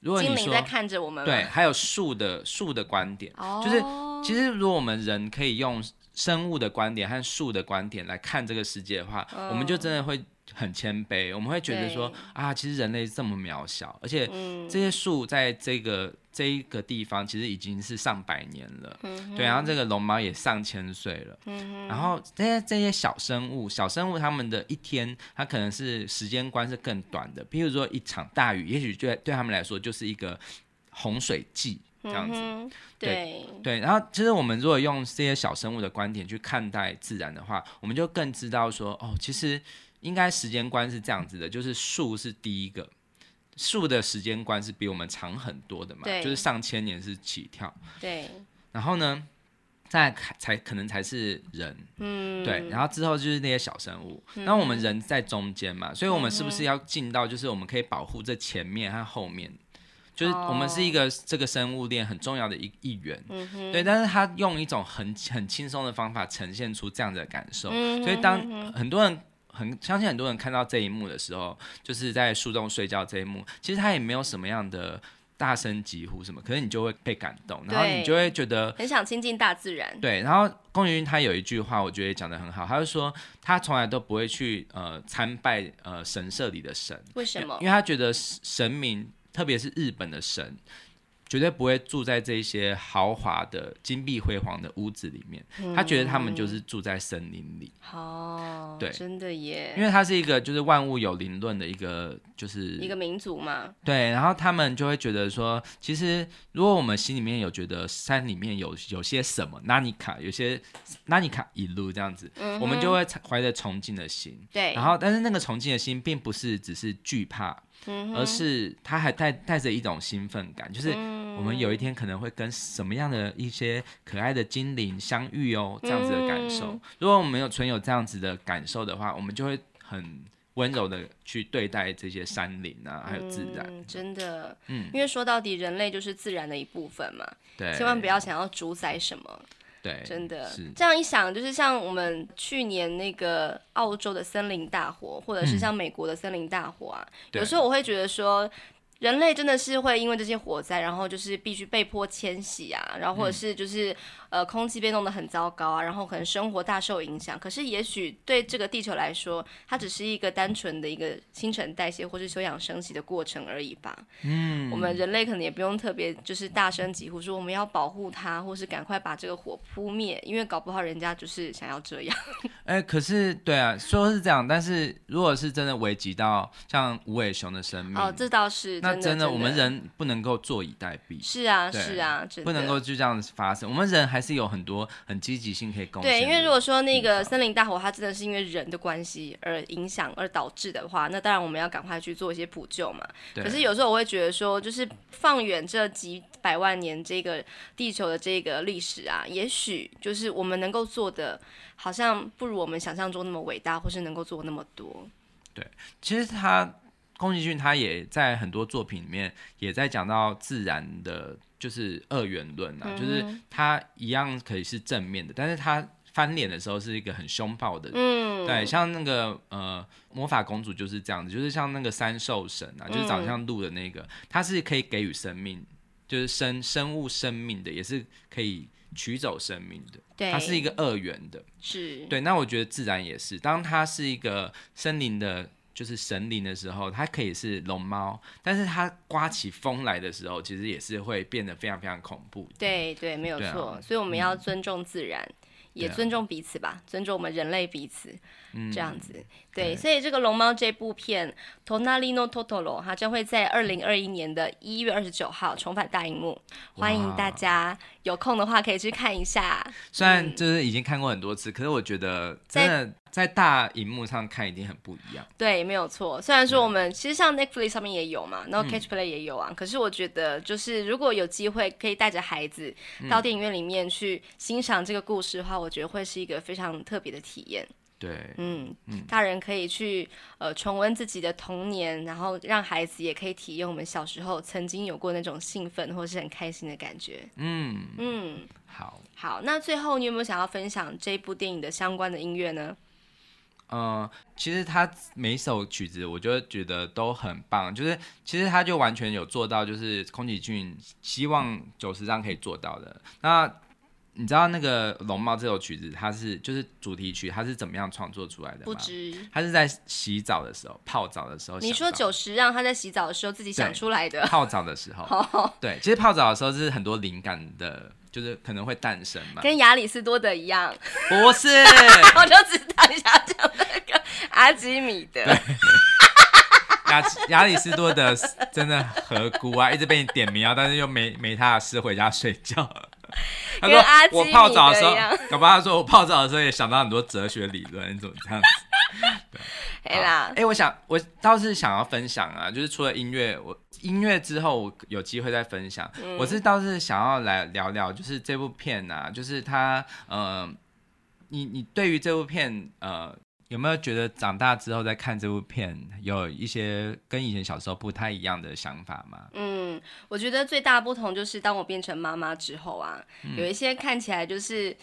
如果你说在看着我们，对，还有树的树的观点，oh、就是其实如果我们人可以用生物的观点和树的观点来看这个世界的话，oh、我们就真的会。很谦卑，我们会觉得说啊，其实人类这么渺小，而且这些树在这个、嗯、这一个地方其实已经是上百年了，嗯、对，然后这个龙猫也上千岁了，嗯、然后这些这些小生物，小生物他们的一天，它可能是时间观是更短的，比如说一场大雨，也许对对他们来说就是一个洪水季这样子，嗯、对对，然后其实我们如果用这些小生物的观点去看待自然的话，我们就更知道说，哦，其实。应该时间观是这样子的，就是树是第一个，树的时间观是比我们长很多的嘛，对就是上千年是起跳。对。然后呢，再才可能才是人，嗯，对。然后之后就是那些小生物，那、嗯、我们人在中间嘛，所以我们是不是要进到就是我们可以保护这前面和后面，就是我们是一个这个生物链很重要的一一员，嗯、对。但是他用一种很很轻松的方法呈现出这样的感受，嗯、所以当很多人。很相信很多人看到这一幕的时候，就是在树洞睡觉这一幕，其实他也没有什么样的，大声疾呼什么，可是你就会被感动，然后你就会觉得很想亲近大自然。对，然后宫崎骏他有一句话，我觉得讲的很好，他就说他从来都不会去呃参拜呃神社里的神，为什么？因为他觉得神明，特别是日本的神。绝对不会住在这些豪华的金碧辉煌的屋子里面，嗯、他觉得他们就是住在森林里。哦，对，真的耶，因为他是一个就是万物有灵论的一个就是一个民族嘛。对，然后他们就会觉得说，其实如果我们心里面有觉得山里面有有些什么，那尼卡有些那尼卡一路这样子，嗯、我们就会怀着崇敬的心。对，然后但是那个崇敬的心，并不是只是惧怕。而是他还带带着一种兴奋感，就是我们有一天可能会跟什么样的一些可爱的精灵相遇哦，这样子的感受。如果我们没有存有这样子的感受的话，我们就会很温柔的去对待这些山林啊，还有自然。嗯，真的，嗯，因为说到底，人类就是自然的一部分嘛，对，千万不要想要主宰什么。对，真的是这样一想，就是像我们去年那个澳洲的森林大火，或者是像美国的森林大火啊，嗯、有时候我会觉得说。人类真的是会因为这些火灾，然后就是必须被迫迁徙啊，然后或者是就是、嗯、呃空气被弄得很糟糕啊，然后可能生活大受影响。可是也许对这个地球来说，它只是一个单纯的一个新陈代谢或是休养生息的过程而已吧。嗯，我们人类可能也不用特别就是大声疾呼说我们要保护它，或是赶快把这个火扑灭，因为搞不好人家就是想要这样。哎、欸，可是对啊，说是这样，但是如果是真的危及到像无尾熊的生命，哦，这倒是。那真的，我们人不能够坐以待毙。是啊，是啊，不能够就这样子发生。我们人还是有很多很积极性可以贡献。对，因为如果说那个森林大火，它真的是因为人的关系而影响而导致的话，那当然我们要赶快去做一些补救嘛。可是有时候我会觉得说，就是放远这几百万年这个地球的这个历史啊，也许就是我们能够做的，好像不如我们想象中那么伟大，或是能够做那么多。对，其实他。宫崎骏他也在很多作品里面也在讲到自然的，就是二元论啊，嗯、就是他一样可以是正面的，但是他翻脸的时候是一个很凶暴的，嗯，对，像那个呃魔法公主就是这样子，就是像那个三兽神啊，就是长得像鹿的那个，它、嗯、是可以给予生命，就是生生物生命的，也是可以取走生命的，对，它是一个二元的，是对。那我觉得自然也是，当它是一个森林的。就是神灵的时候，它可以是龙猫，但是它刮起风来的时候，其实也是会变得非常非常恐怖。对对，没有错。啊、所以我们要尊重自然，嗯、也尊重彼此吧，尊重我们人类彼此。嗯，这样子，对，对，所以这个龙猫这部片《Tonari no Totoro》它将会在二零二一年的一月二十九号重返大荧幕，欢迎大家有空的话可以去看一下。虽然就是已经看过很多次，嗯、可是我觉得真的在大荧幕上看一定很不一样。对，没有错。虽然说我们其实像 Netflix 上面也有嘛，然后 Catch Play 也有啊，嗯、可是我觉得就是如果有机会可以带着孩子到电影院里面去欣赏这个故事的话，我觉得会是一个非常特别的体验。对，嗯，大人可以去呃重温自己的童年，然后让孩子也可以体验我们小时候曾经有过那种兴奋或是很开心的感觉。嗯嗯，好，好，那最后你有没有想要分享这部电影的相关的音乐呢？嗯，其实他每一首曲子，我就觉得都很棒，就是其实他就完全有做到，就是空崎骏希望久石让可以做到的。那你知道那个《龙猫》这首曲子，它是就是主题曲，它是怎么样创作出来的吗？不知。它是在洗澡的时候，泡澡的时候。你说久石让他在洗澡的时候自己想出来的？泡澡的时候。对，其实泡澡的时候是很多灵感的，就是可能会诞生嘛。跟亚里士多德一样。不是。我就知道你想讲那个阿基米德。亚亚里士多德真的何辜啊？一直被你点名啊，但是又没没他的事，回家睡觉。他说：“我泡澡的时候，搞不好他说我泡澡的时候也想到很多哲学理论，你怎么这样子？” 对，啦，哎、欸，我想我倒是想要分享啊，就是除了音乐，我音乐之后我有机会再分享。嗯、我是倒是想要来聊聊，就是这部片啊，就是他，呃，你你对于这部片，呃。有没有觉得长大之后再看这部片，有一些跟以前小时候不太一样的想法吗？嗯，我觉得最大不同就是当我变成妈妈之后啊，嗯、有一些看起来就是。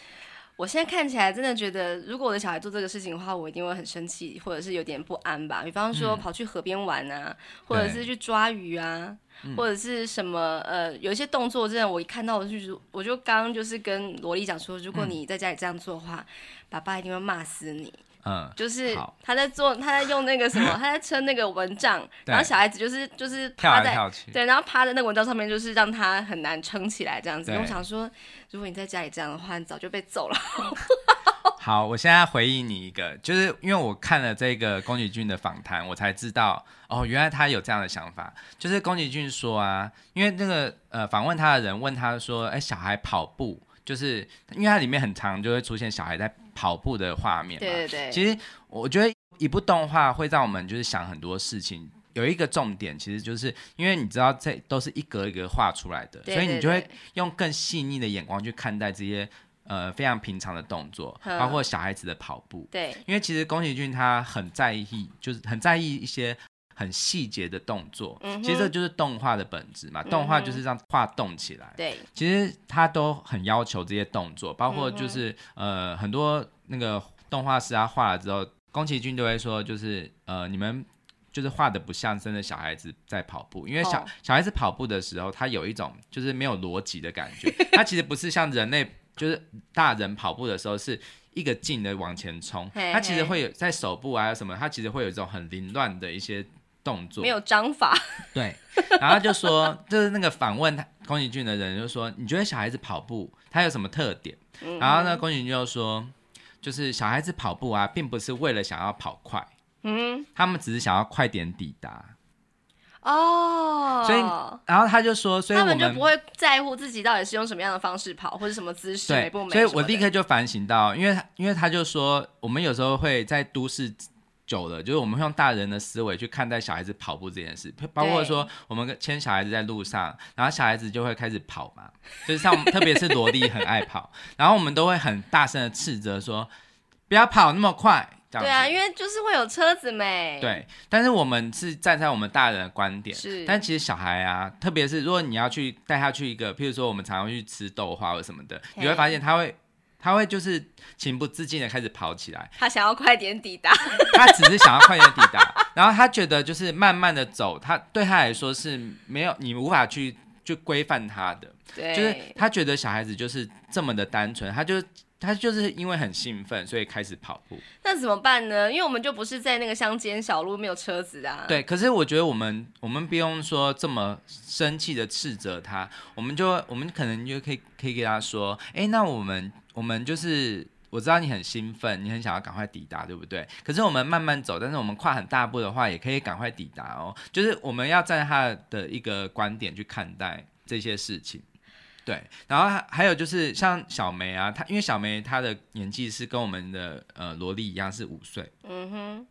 我现在看起来真的觉得，如果我的小孩做这个事情的话，我一定会很生气，或者是有点不安吧。比方说跑去河边玩啊，嗯、或者是去抓鱼啊，或者是什么呃，有一些动作，真的我一看到我就我就刚刚就是跟萝莉讲说，如果你在家里这样做的话，嗯、爸爸一定会骂死你。嗯，就是他在做，他在用那个什么，他在撑那个蚊帐，然后小孩子就是就是趴在，对，然后趴在那个蚊帐上面，就是让他很难撑起来这样子。我想说，如果你在家里这样的话，你早就被揍了。好，我现在回应你一个，就是因为我看了这个宫崎骏的访谈，我才知道哦，原来他有这样的想法。就是宫崎骏说啊，因为那个呃访问他的人问他说，哎，小孩跑步，就是因为他里面很长就会出现小孩在。跑步的画面，对对对。其实我觉得一部动画会让我们就是想很多事情。有一个重点，其实就是因为你知道这都是一格一格画出来的，对对对，所以你就会用更细腻的眼光去看待这些呃非常平常的动作，包括小孩子的跑步。对，因为其实宫崎骏他很在意，就是很在意一些。很细节的动作，嗯、其实这就是动画的本质嘛。嗯、动画就是让画动起来。对，其实他都很要求这些动作，包括就是、嗯、呃很多那个动画师啊画了之后，宫崎骏都会说，就是呃你们就是画的不像真的小孩子在跑步，因为小、哦、小孩子跑步的时候，他有一种就是没有逻辑的感觉。他其实不是像人类，就是大人跑步的时候是一个劲的往前冲，他其实会有在手部啊什么，他其实会有一种很凌乱的一些。动作没有章法，对，然后就说，就是那个访问他宫崎骏的人就说，你觉得小孩子跑步他有什么特点？嗯、然后呢，宫崎骏就说，就是小孩子跑步啊，并不是为了想要跑快，嗯，他们只是想要快点抵达。哦，所以，然后他就说，所以们，他们就不会在乎自己到底是用什么样的方式跑，或者什么姿势美不美。所以我立刻就反省到，因为因为他就说，我们有时候会在都市。久了，就是我们会用大人的思维去看待小孩子跑步这件事，包括说我们牵小孩子在路上，然后小孩子就会开始跑嘛，就是像特别是萝莉很爱跑，然后我们都会很大声的斥责说不要跑那么快。对啊，因为就是会有车子没。对，但是我们是站在我们大人的观点，是，但其实小孩啊，特别是如果你要去带他去一个，譬如说我们常常去吃豆花或什么的，你会发现他会。他会就是情不自禁的开始跑起来，他想要快点抵达，他只是想要快点抵达，然后他觉得就是慢慢的走，他对他来说是没有你无法去去规范他的，对，就是他觉得小孩子就是这么的单纯，他就他就是因为很兴奋，所以开始跑步。那怎么办呢？因为我们就不是在那个乡间小路，没有车子啊。对，可是我觉得我们我们不用说这么生气的斥责他，我们就我们可能就可以可以给他说，哎，那我们。我们就是我知道你很兴奋，你很想要赶快抵达，对不对？可是我们慢慢走，但是我们跨很大步的话，也可以赶快抵达哦。就是我们要站在他的一个观点去看待这些事情，对。然后还有就是像小梅啊，她因为小梅她的年纪是跟我们的呃萝莉一样是五岁，嗯哼。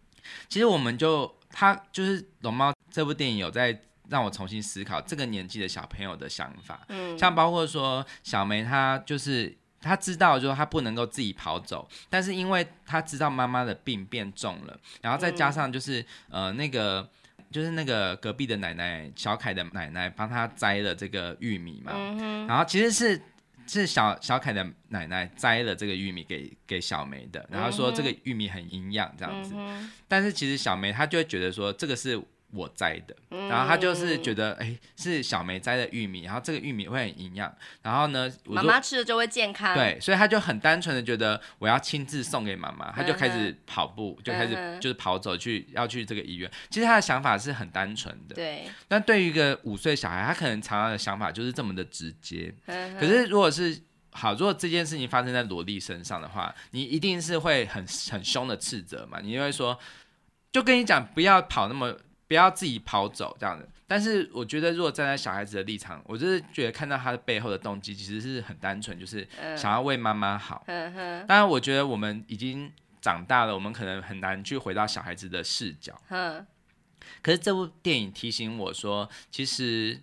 其实我们就她就是《龙猫》这部电影有在让我重新思考这个年纪的小朋友的想法，嗯，像包括说小梅她就是。他知道，就是他不能够自己跑走，但是因为他知道妈妈的病变重了，然后再加上就是、嗯、呃那个就是那个隔壁的奶奶小凯的奶奶帮他摘了这个玉米嘛，嗯、然后其实是是小小凯的奶奶摘了这个玉米给给小梅的，然后说这个玉米很营养这样子，嗯、但是其实小梅她就会觉得说这个是。我摘的，然后他就是觉得，哎、嗯，是小梅摘的玉米，然后这个玉米会很营养，然后呢，妈妈吃了就会健康，对，所以他就很单纯的觉得我要亲自送给妈妈，他就开始跑步，嗯、就开始就是跑走去要去这个医院。其实他的想法是很单纯的，对。但对于一个五岁小孩，他可能常常的想法就是这么的直接。嗯、可是如果是好，如果这件事情发生在萝莉身上的话，你一定是会很很凶的斥责嘛，你就会说，就跟你讲不要跑那么。不要自己跑走这样子，但是我觉得，如果站在小孩子的立场，我就是觉得看到他的背后的动机其实是很单纯，就是想要为妈妈好。当然，我觉得我们已经长大了，我们可能很难去回到小孩子的视角。嗯。可是这部电影提醒我说，其实，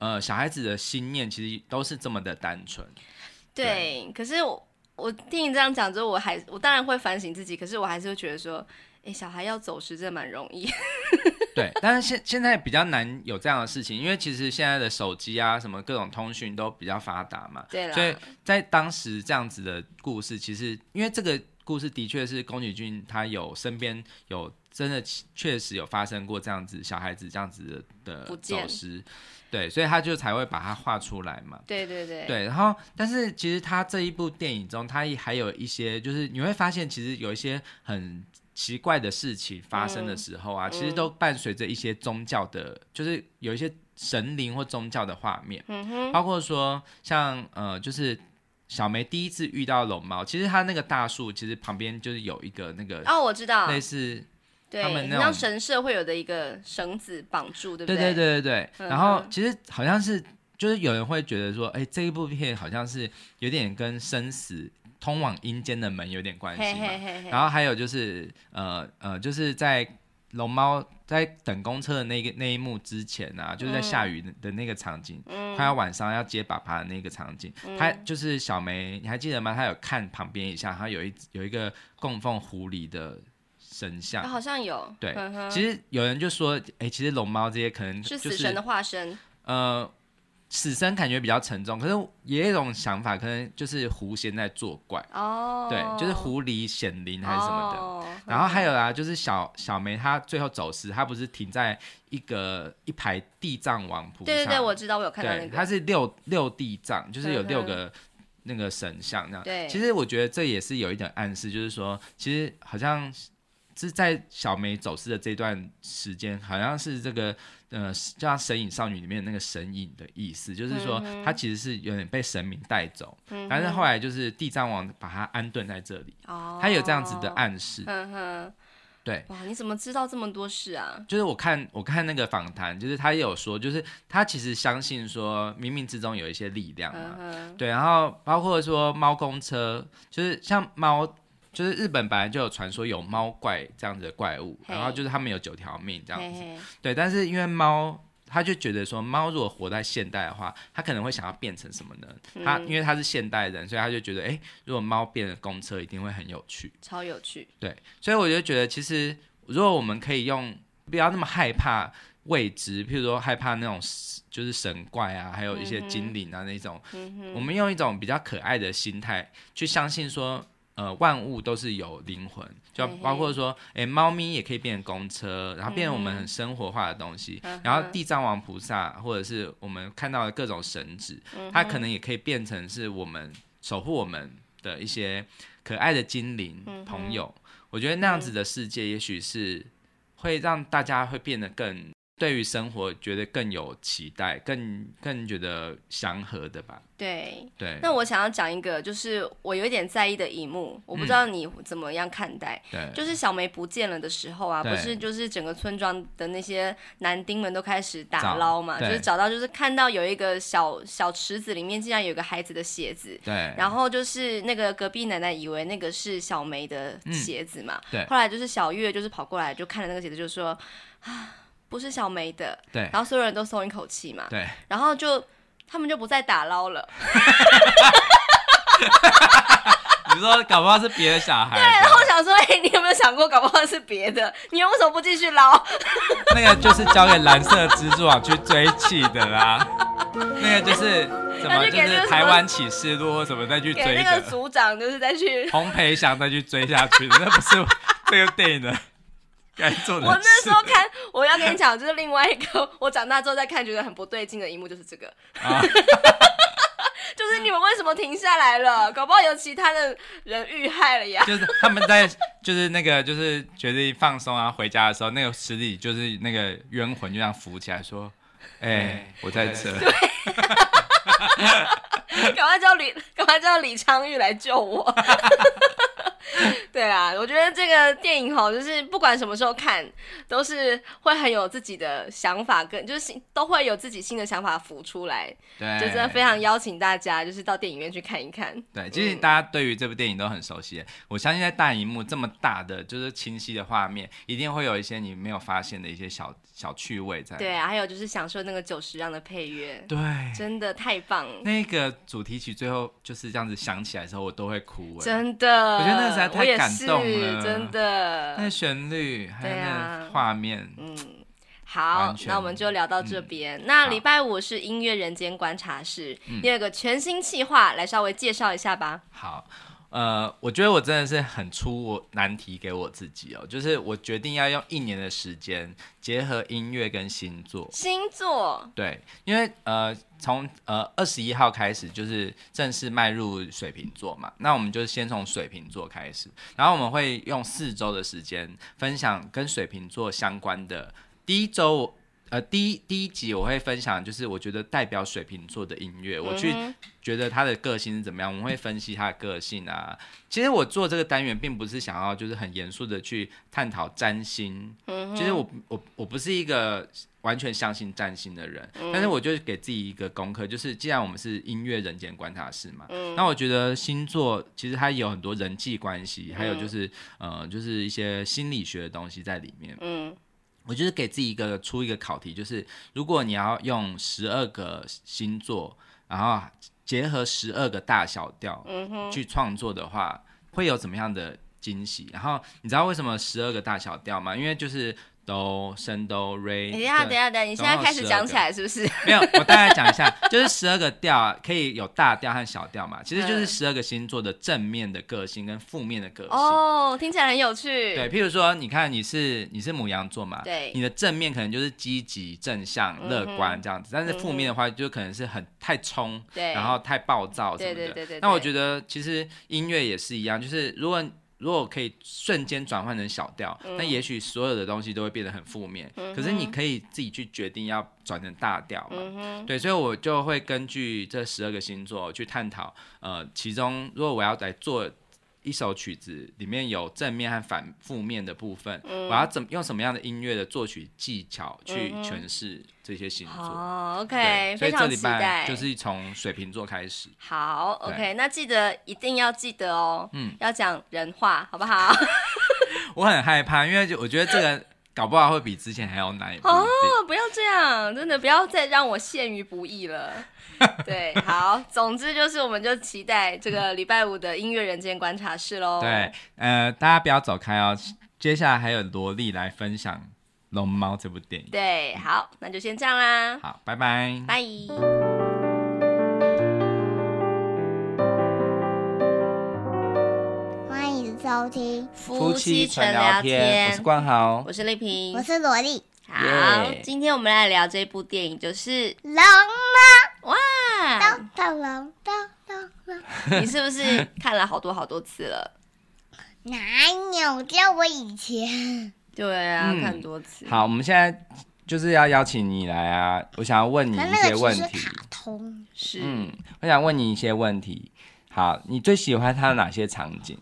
呃，小孩子的心念其实都是这么的单纯。对。对，可是我我听你这样讲之后，我还我当然会反省自己，可是我还是会觉得说，哎，小孩要走时真的蛮容易。对，但是现现在比较难有这样的事情，因为其实现在的手机啊，什么各种通讯都比较发达嘛。对啦。所以在当时这样子的故事，其实因为这个故事的确是宫崎骏他有身边有真的确实有发生过这样子小孩子这样子的的走失。对，所以他就才会把它画出来嘛。对对对。对，然后，但是其实他这一部电影中，他还有一些，就是你会发现，其实有一些很奇怪的事情发生的时候啊，嗯、其实都伴随着一些宗教的，嗯、就是有一些神灵或宗教的画面。嗯哼。包括说，像呃，就是小梅第一次遇到龙猫，其实他那个大树，其实旁边就是有一个那个哦，我知道，类似。对，他们那种神社会有的一个绳子绑住，对不对？对对对对对。嗯、然后其实好像是，就是有人会觉得说，哎，这一部片好像是有点跟生死通往阴间的门有点关系嘛。嘿嘿嘿嘿，然后还有就是，呃呃，就是在龙猫在等公车的那个那一幕之前啊，就是在下雨的那个场景，嗯、他要晚上要接爸爸的那个场景，嗯、他就是小梅，你还记得吗？他有看旁边一下，他有一有一个供奉狐狸的。神像、啊、好像有对，呵呵其实有人就说，哎、欸，其实龙猫这些可能、就是、是死神的化身。呃，死神感觉比较沉重，可是也有一种想法，可能就是狐仙在作怪哦，对，就是狐狸显灵还是什么的。哦、然后还有啊，就是小小梅她最后走失，她不是停在一个一排地藏王菩萨？对对对，我知道，我有看到那个。它是六六地藏，就是有六个那个神像那样。对，其实我觉得这也是有一点暗示，就是说，其实好像。是在小梅走失的这段时间，好像是这个呃，就像《神隐少女》里面那个神隐的意思，就是说她其实是有点被神明带走，嗯、但是后来就是地藏王把她安顿在这里，哦，他有这样子的暗示，嗯哼，对，哇，你怎么知道这么多事啊？就是我看我看那个访谈，就是他也有说，就是他其实相信说冥冥之中有一些力量嘛，对，然后包括说猫公车，就是像猫。就是日本本来就有传说有猫怪这样子的怪物，然后就是他们有九条命这样子，对。但是因为猫，他就觉得说猫如果活在现代的话，他可能会想要变成什么呢？嗯、他因为他是现代人，所以他就觉得，哎、欸，如果猫变成公车，一定会很有趣，超有趣。对，所以我就觉得，其实如果我们可以用不要那么害怕未知，譬如说害怕那种就是神怪啊，还有一些精灵啊那种，嗯、我们用一种比较可爱的心态去相信说。呃，万物都是有灵魂，就包括说，哎嘿，猫咪也可以变成公车，然后变成我们很生活化的东西。嗯、然后地藏王菩萨，或者是我们看到的各种神祇，嗯、它可能也可以变成是我们守护我们的一些可爱的精灵、嗯、朋友。我觉得那样子的世界，也许是会让大家会变得更。对于生活觉得更有期待，更更觉得祥和的吧。对对。那我想要讲一个，就是我有一点在意的一幕，我不知道你怎么样看待。对、嗯。就是小梅不见了的时候啊，不是就是整个村庄的那些男丁们都开始打捞嘛，就是找到，就是看到有一个小小池子里面竟然有个孩子的鞋子。对。然后就是那个隔壁奶奶以为那个是小梅的鞋子嘛。嗯、对。后来就是小月就是跑过来就看了那个鞋子，就说啊。不是小梅的，对，然后所有人都松一口气嘛，对，然后就他们就不再打捞了。你说搞不好是别的小孩，对，然后我想说，哎、欸，你有没有想过搞不好是别的？你为什么不继续捞？那个就是交给蓝色蜘蛛网去追气的啦，那个就是什么，就是台湾启示录或什么再去追的。那个组长就是再去洪培祥再去追下去的，那不是这个电影的。我那时候看，我要跟你讲，就是另外一个我长大之后再看觉得很不对劲的一幕，就是这个，啊、就是你们为什么停下来了？搞不好有其他的人遇害了呀。就是他们在，就是那个，就是决定放松啊，回家的时候，那个池里就是那个冤魂就这样浮起来，说：“哎、欸，我在这。”对，赶快叫李，赶快叫李昌钰来救我。对啊，我觉得这个电影哈，就是不管什么时候看，都是会很有自己的想法，跟就是都会有自己新的想法浮出来。对，就真的非常邀请大家，就是到电影院去看一看。对，其实大家对于这部电影都很熟悉，嗯、我相信在大荧幕这么大的，就是清晰的画面，一定会有一些你没有发现的一些小小趣味在。对啊，还有就是享受那个九十让的配乐，对，真的太棒。那个主题曲最后就是这样子响起来的时候，我都会哭。真的，我觉得那个实在太感动了，真的。那旋律还有那画面，嗯，好，那我们就聊到这边。嗯、那礼拜五是音乐人间观察室，第二个全新企划，来稍微介绍一下吧。好。呃，我觉得我真的是很出难题给我自己哦，就是我决定要用一年的时间结合音乐跟星座。星座对，因为呃，从呃二十一号开始就是正式迈入水瓶座嘛，那我们就先从水瓶座开始，然后我们会用四周的时间分享跟水瓶座相关的。第一周。呃，第一第一集我会分享，就是我觉得代表水瓶座的音乐，嗯、我去觉得他的个性是怎么样，我们会分析他的个性啊。其实我做这个单元并不是想要就是很严肃的去探讨占星，嗯、其实我我我不是一个完全相信占星的人，嗯、但是我就给自己一个功课，就是既然我们是音乐人间观察室嘛，嗯、那我觉得星座其实它有很多人际关系，还有就是、嗯、呃就是一些心理学的东西在里面，嗯。我就是给自己一个出一个考题，就是如果你要用十二个星座，然后结合十二个大小调去创作的话，会有怎么样的惊喜？然后你知道为什么十二个大小调吗？因为就是。哆、升哆、瑞。等一下，等一下，等，你现在开始讲起来是不是？没有，我大概讲一下，就是十二个调啊可以有大调和小调嘛，其实就是十二个星座的正面的个性跟负面的个性。哦，听起来很有趣。对，譬如说，你看你是你是母羊座嘛，对，你的正面可能就是积极、正向、乐观这样子，但是负面的话就可能是很太冲，对，然后太暴躁什么的。对对对对。那我觉得其实音乐也是一样，就是如果。如果可以瞬间转换成小调，那、嗯、也许所有的东西都会变得很负面。嗯、可是你可以自己去决定要转成大调嘛？嗯、对，所以我就会根据这十二个星座去探讨。呃，其中如果我要来做一首曲子，里面有正面和反负面的部分，嗯、我要怎用什么样的音乐的作曲技巧去诠释？这些星座哦，OK，非常期待，就是从水瓶座开始。好，OK，那记得一定要记得哦，嗯，要讲人话，好不好？我很害怕，因为就我觉得这个搞不好会比之前还要难。哦，不要这样，真的不要再让我陷于不义了。对，好，总之就是我们就期待这个礼拜五的音乐人间观察室喽。对，呃，大家不要走开哦，接下来还有萝莉来分享。龙猫这部电影，对，好，那就先这样啦。好，拜拜，拜。欢迎收听夫妻纯聊天，我是冠豪，我是丽萍，我是萝莉。好，Yeah 今天我们来聊这部电影，就是《龙猫》。哇，当当龙当当龙，你是不是看了好多好多次了？哪有？叫我以前。对啊，嗯、看多次。好，我们现在就是要邀请你来啊！我想要问你一些问题。卡通是。嗯，我想问你一些问题。好，你最喜欢它的哪些场景？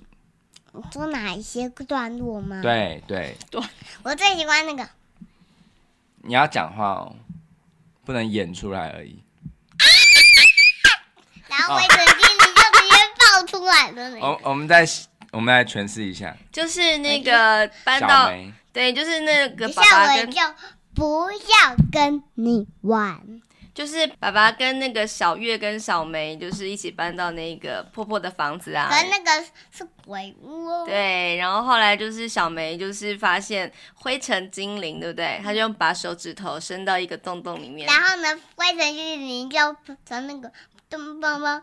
做哪一些段落吗？对对对。我最喜欢那个。你要讲话哦，不能演出来而已。然后卫生巾你就直接爆出来了那个。我我们再。我们来诠释一下，就是那个搬到，梅对，就是那个爸爸跟就不要跟你玩，就是爸爸跟那个小月跟小梅，就是一起搬到那个破破的房子啊。可那个是鬼屋哦。对，然后后来就是小梅就是发现灰尘精灵，对不对？她就把手指头伸到一个洞洞里面，然后呢，灰尘精灵就从那个洞洞洞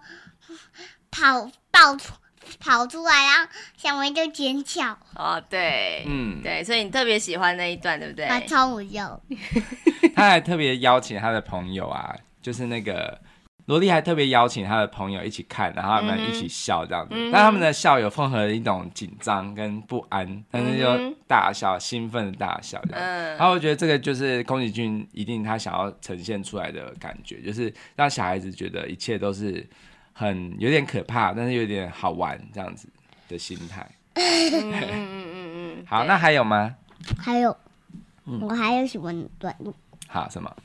跑爆出。跑出来，然后小梅就尖叫。哦，对，嗯，对，所以你特别喜欢那一段，对不对？他超无用。他还特别邀请他的朋友啊，就是那个萝莉还特别邀请他的朋友一起看，然后他们一起笑这样子。嗯、但他们的笑有混合一种紧张跟不安，但是就大笑，嗯、兴奋的大笑这样。嗯。然后我觉得这个就是宫崎骏一定他想要呈现出来的感觉，就是让小孩子觉得一切都是。很有点可怕，但是有点好玩，这样子的心态。嗯嗯嗯嗯。好，那还有吗？还有，我还有喜欢的段落。好，什么？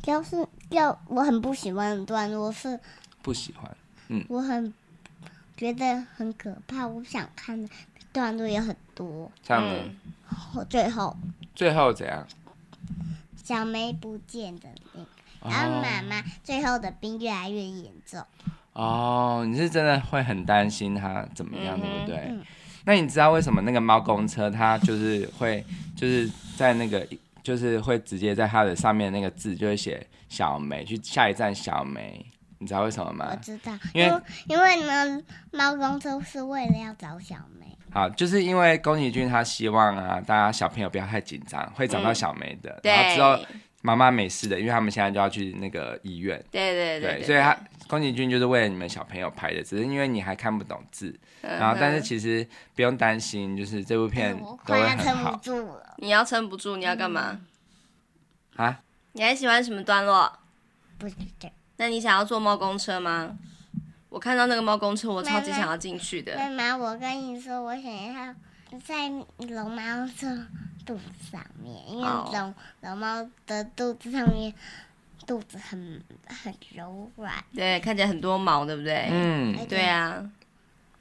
就是要我很不喜欢的段落是。不喜欢。嗯。我很觉得很可怕，我想看的段落也很多。这样子。我最后。最后怎样？小梅不见的那个，然后妈妈最后的病越来越严重。哦，你是真的会很担心他怎么样，嗯、对不对？嗯、那你知道为什么那个猫公车它就是会 就是在那个就是会直接在它的上面那个字就会写小梅，去下一站小梅，你知道为什么吗？我知道，因为因为呢，猫公车是为了要找小梅。好，就是因为宫崎骏他希望啊，大家小朋友不要太紧张，会找到小梅的，嗯、然后之后妈妈没事的，因为他们现在就要去那个医院。对对对，对，对，所以他宫崎骏就是为了你们小朋友拍的，只是因为你还看不懂字，嗯、然后但是其实不用担心，就是这部片都会很好。你要撑不住，你要干嘛？啊？你还喜欢什么段落？不知道。那你想要坐猫公车吗？我看到那个猫公车，我超级想要进去的。妈妈，我跟你说，我想要在龙猫的肚子上面，因为龙龙猫的肚子上面肚子很很柔软，对，看起来很多毛，对不对？嗯，对啊，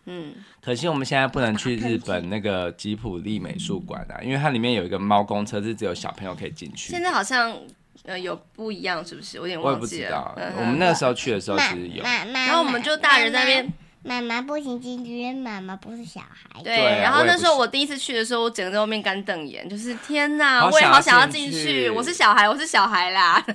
嗯。可惜我们现在不能去日本那个吉普力美术馆啊，因为它里面有一个猫公车，是只有小朋友可以进去。现在好像。呃，有不一样是不是？我有点忘记了。我也不知道。嗯、我们那个时候去的时候其实有。然后我们就大人在那边。妈妈不行进去，因为妈妈不是小孩。对。然后那时候我第一次去的时候，我整个在外面干瞪眼，就是天哪，我也好想要进去。我是小孩，我是小孩啦。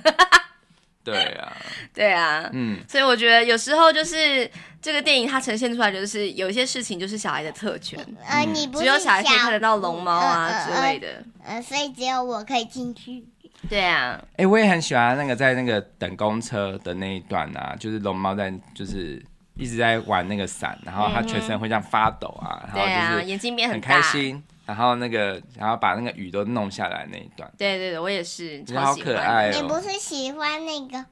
对啊。对啊。嗯。所以我觉得有时候就是这个电影它呈现出来，就是有一些事情就是小孩的特权。呃，你不是只有小孩可以看得到龙猫啊之类的。呃，呃，所以只有我可以进去。对啊，哎、欸，我也很喜欢那个在那个等公车的那一段啊，就是龙猫在就是一直在玩那个伞，然后它全身会这样发抖啊，嗯、然后就是眼睛变很开心，然后那个然后把那个雨都弄下来那一段。对对对，我也是，好可爱哦。你不是喜欢那个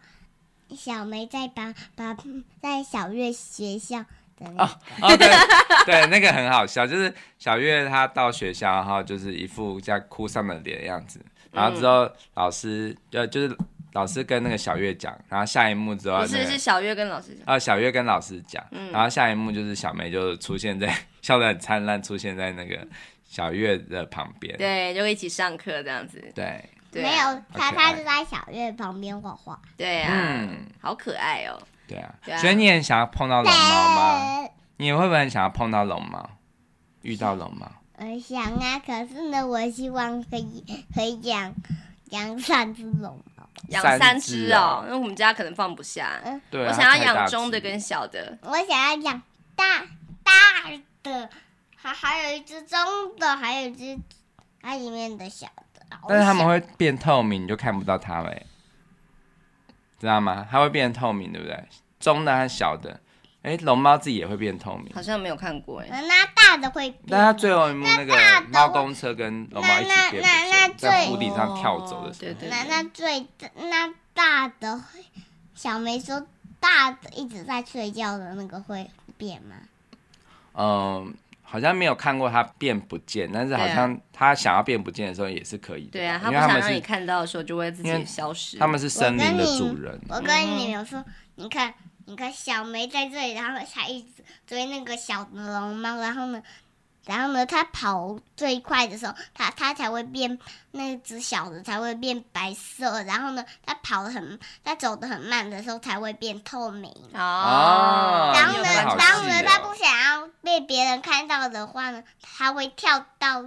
小梅在把把在小月学校的那个？哦哦对 对，那个很好笑，就是小月她到学校，然后就是一副在哭丧的脸的样子。然后之后老师就就是老师跟那个小月讲，然后下一幕之后、那个、不是是小月跟老师讲啊，小月跟老师讲，嗯、然后下一幕就是小梅就出现在笑得很灿烂，出现在那个小月的旁边，对，就一起上课这样子，对，对啊、没有他他是在小月旁边画画，对啊，嗯，好可爱哦，对啊，所以你很想要碰到龙猫吗？你会不会很想要碰到龙猫，遇到龙猫？我想啊，可是呢，我希望可以可以养养三只龙猫，养三只哦，因为我们家可能放不下。嗯，对，我想要养中的跟小的。我想要养大大的，还还有一只中的，还有一只它里面的小的。但是它们会变透明，你就看不到它们，知道吗？它会变透明，对不对？中的和小的。哎，龙猫自己也会变透明，好像没有看过哎。那大的会变？那它最后一幕那个猫公车跟龙猫一起变，在屋顶上跳走的时候。对对。那那最那大的小梅说，大的一直在睡觉的那个会变吗？嗯，好像没有看过它变不见，但是好像它想要变不见的时候也是可以的。对啊，它不想让你看到的时候就会自己消失。他们是森林的主人。我跟你们说，你看。你看小梅在这里，然后它一直追那个小的龙猫，然后呢，然后呢，它跑最快的时候，它它才会变那只小的才会变白色，然后呢，它跑得很，它走得很慢的时候才会变透明。哦。然后呢，然后呢，它不想要被别人看到的话呢，它会跳到。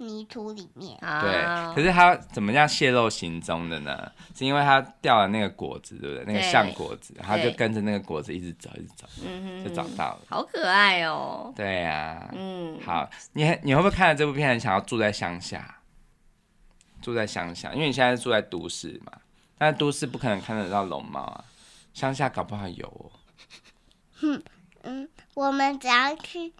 泥土里面，对，可是他怎么样泄露行踪的呢？是因为他掉了那个果子，对不对？那个橡果子，他就跟着那个果子一直走，一直走，就找到了。好可爱哦！对呀，嗯，好，你你会不会看了这部片很想要住在乡下？住在乡下，因为你现在是住在都市嘛，但是都市不可能看得到龙猫啊，乡下搞不好有哦。哼，嗯，我们只要去。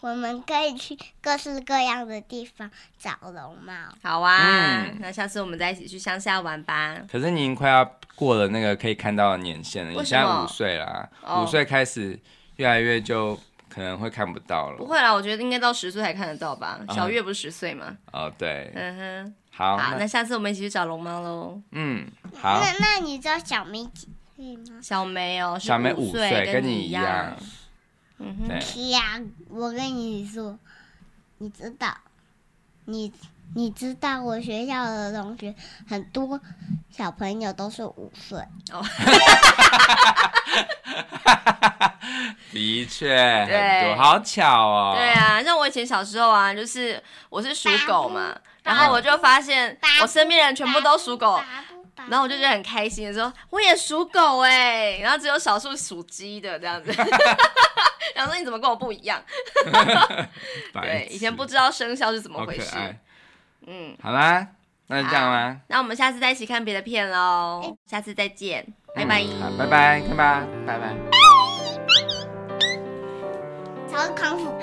我们可以去各式各样的地方找龙猫。好啊，嗯、那下次我们再一起去乡下玩吧。可是你已经快要过了那个可以看到的年限了，你现在五岁啦，五岁、哦、开始越来越就可能会看不到了。不会啦，我觉得应该到十岁才看得到吧。小月不是十岁吗？哦，对。嗯哼。好，好，那，那下次我们一起去找龙猫喽。嗯，好。那那你知道小梅几岁吗？小梅哦，小梅五岁，跟你一样。嗯哼，呀，我跟你说，你知道，你你知道我学校的同学很多小朋友都是五岁。哦，的确，对，好巧哦。对。啊，像我以前小时候啊，就是我是属狗嘛，然后我就发现我身边人全部都属狗，然后我就觉得很开心，说我也属狗哎，然后只有少数属鸡的这样子，然后说你怎么跟我不一样？对，以前不知道生肖是怎么回事。嗯，好啦，那就这样啦，那我们下次再一起看别的片喽，下次再见，拜拜，好，拜拜，看吧，拜拜，早日康复。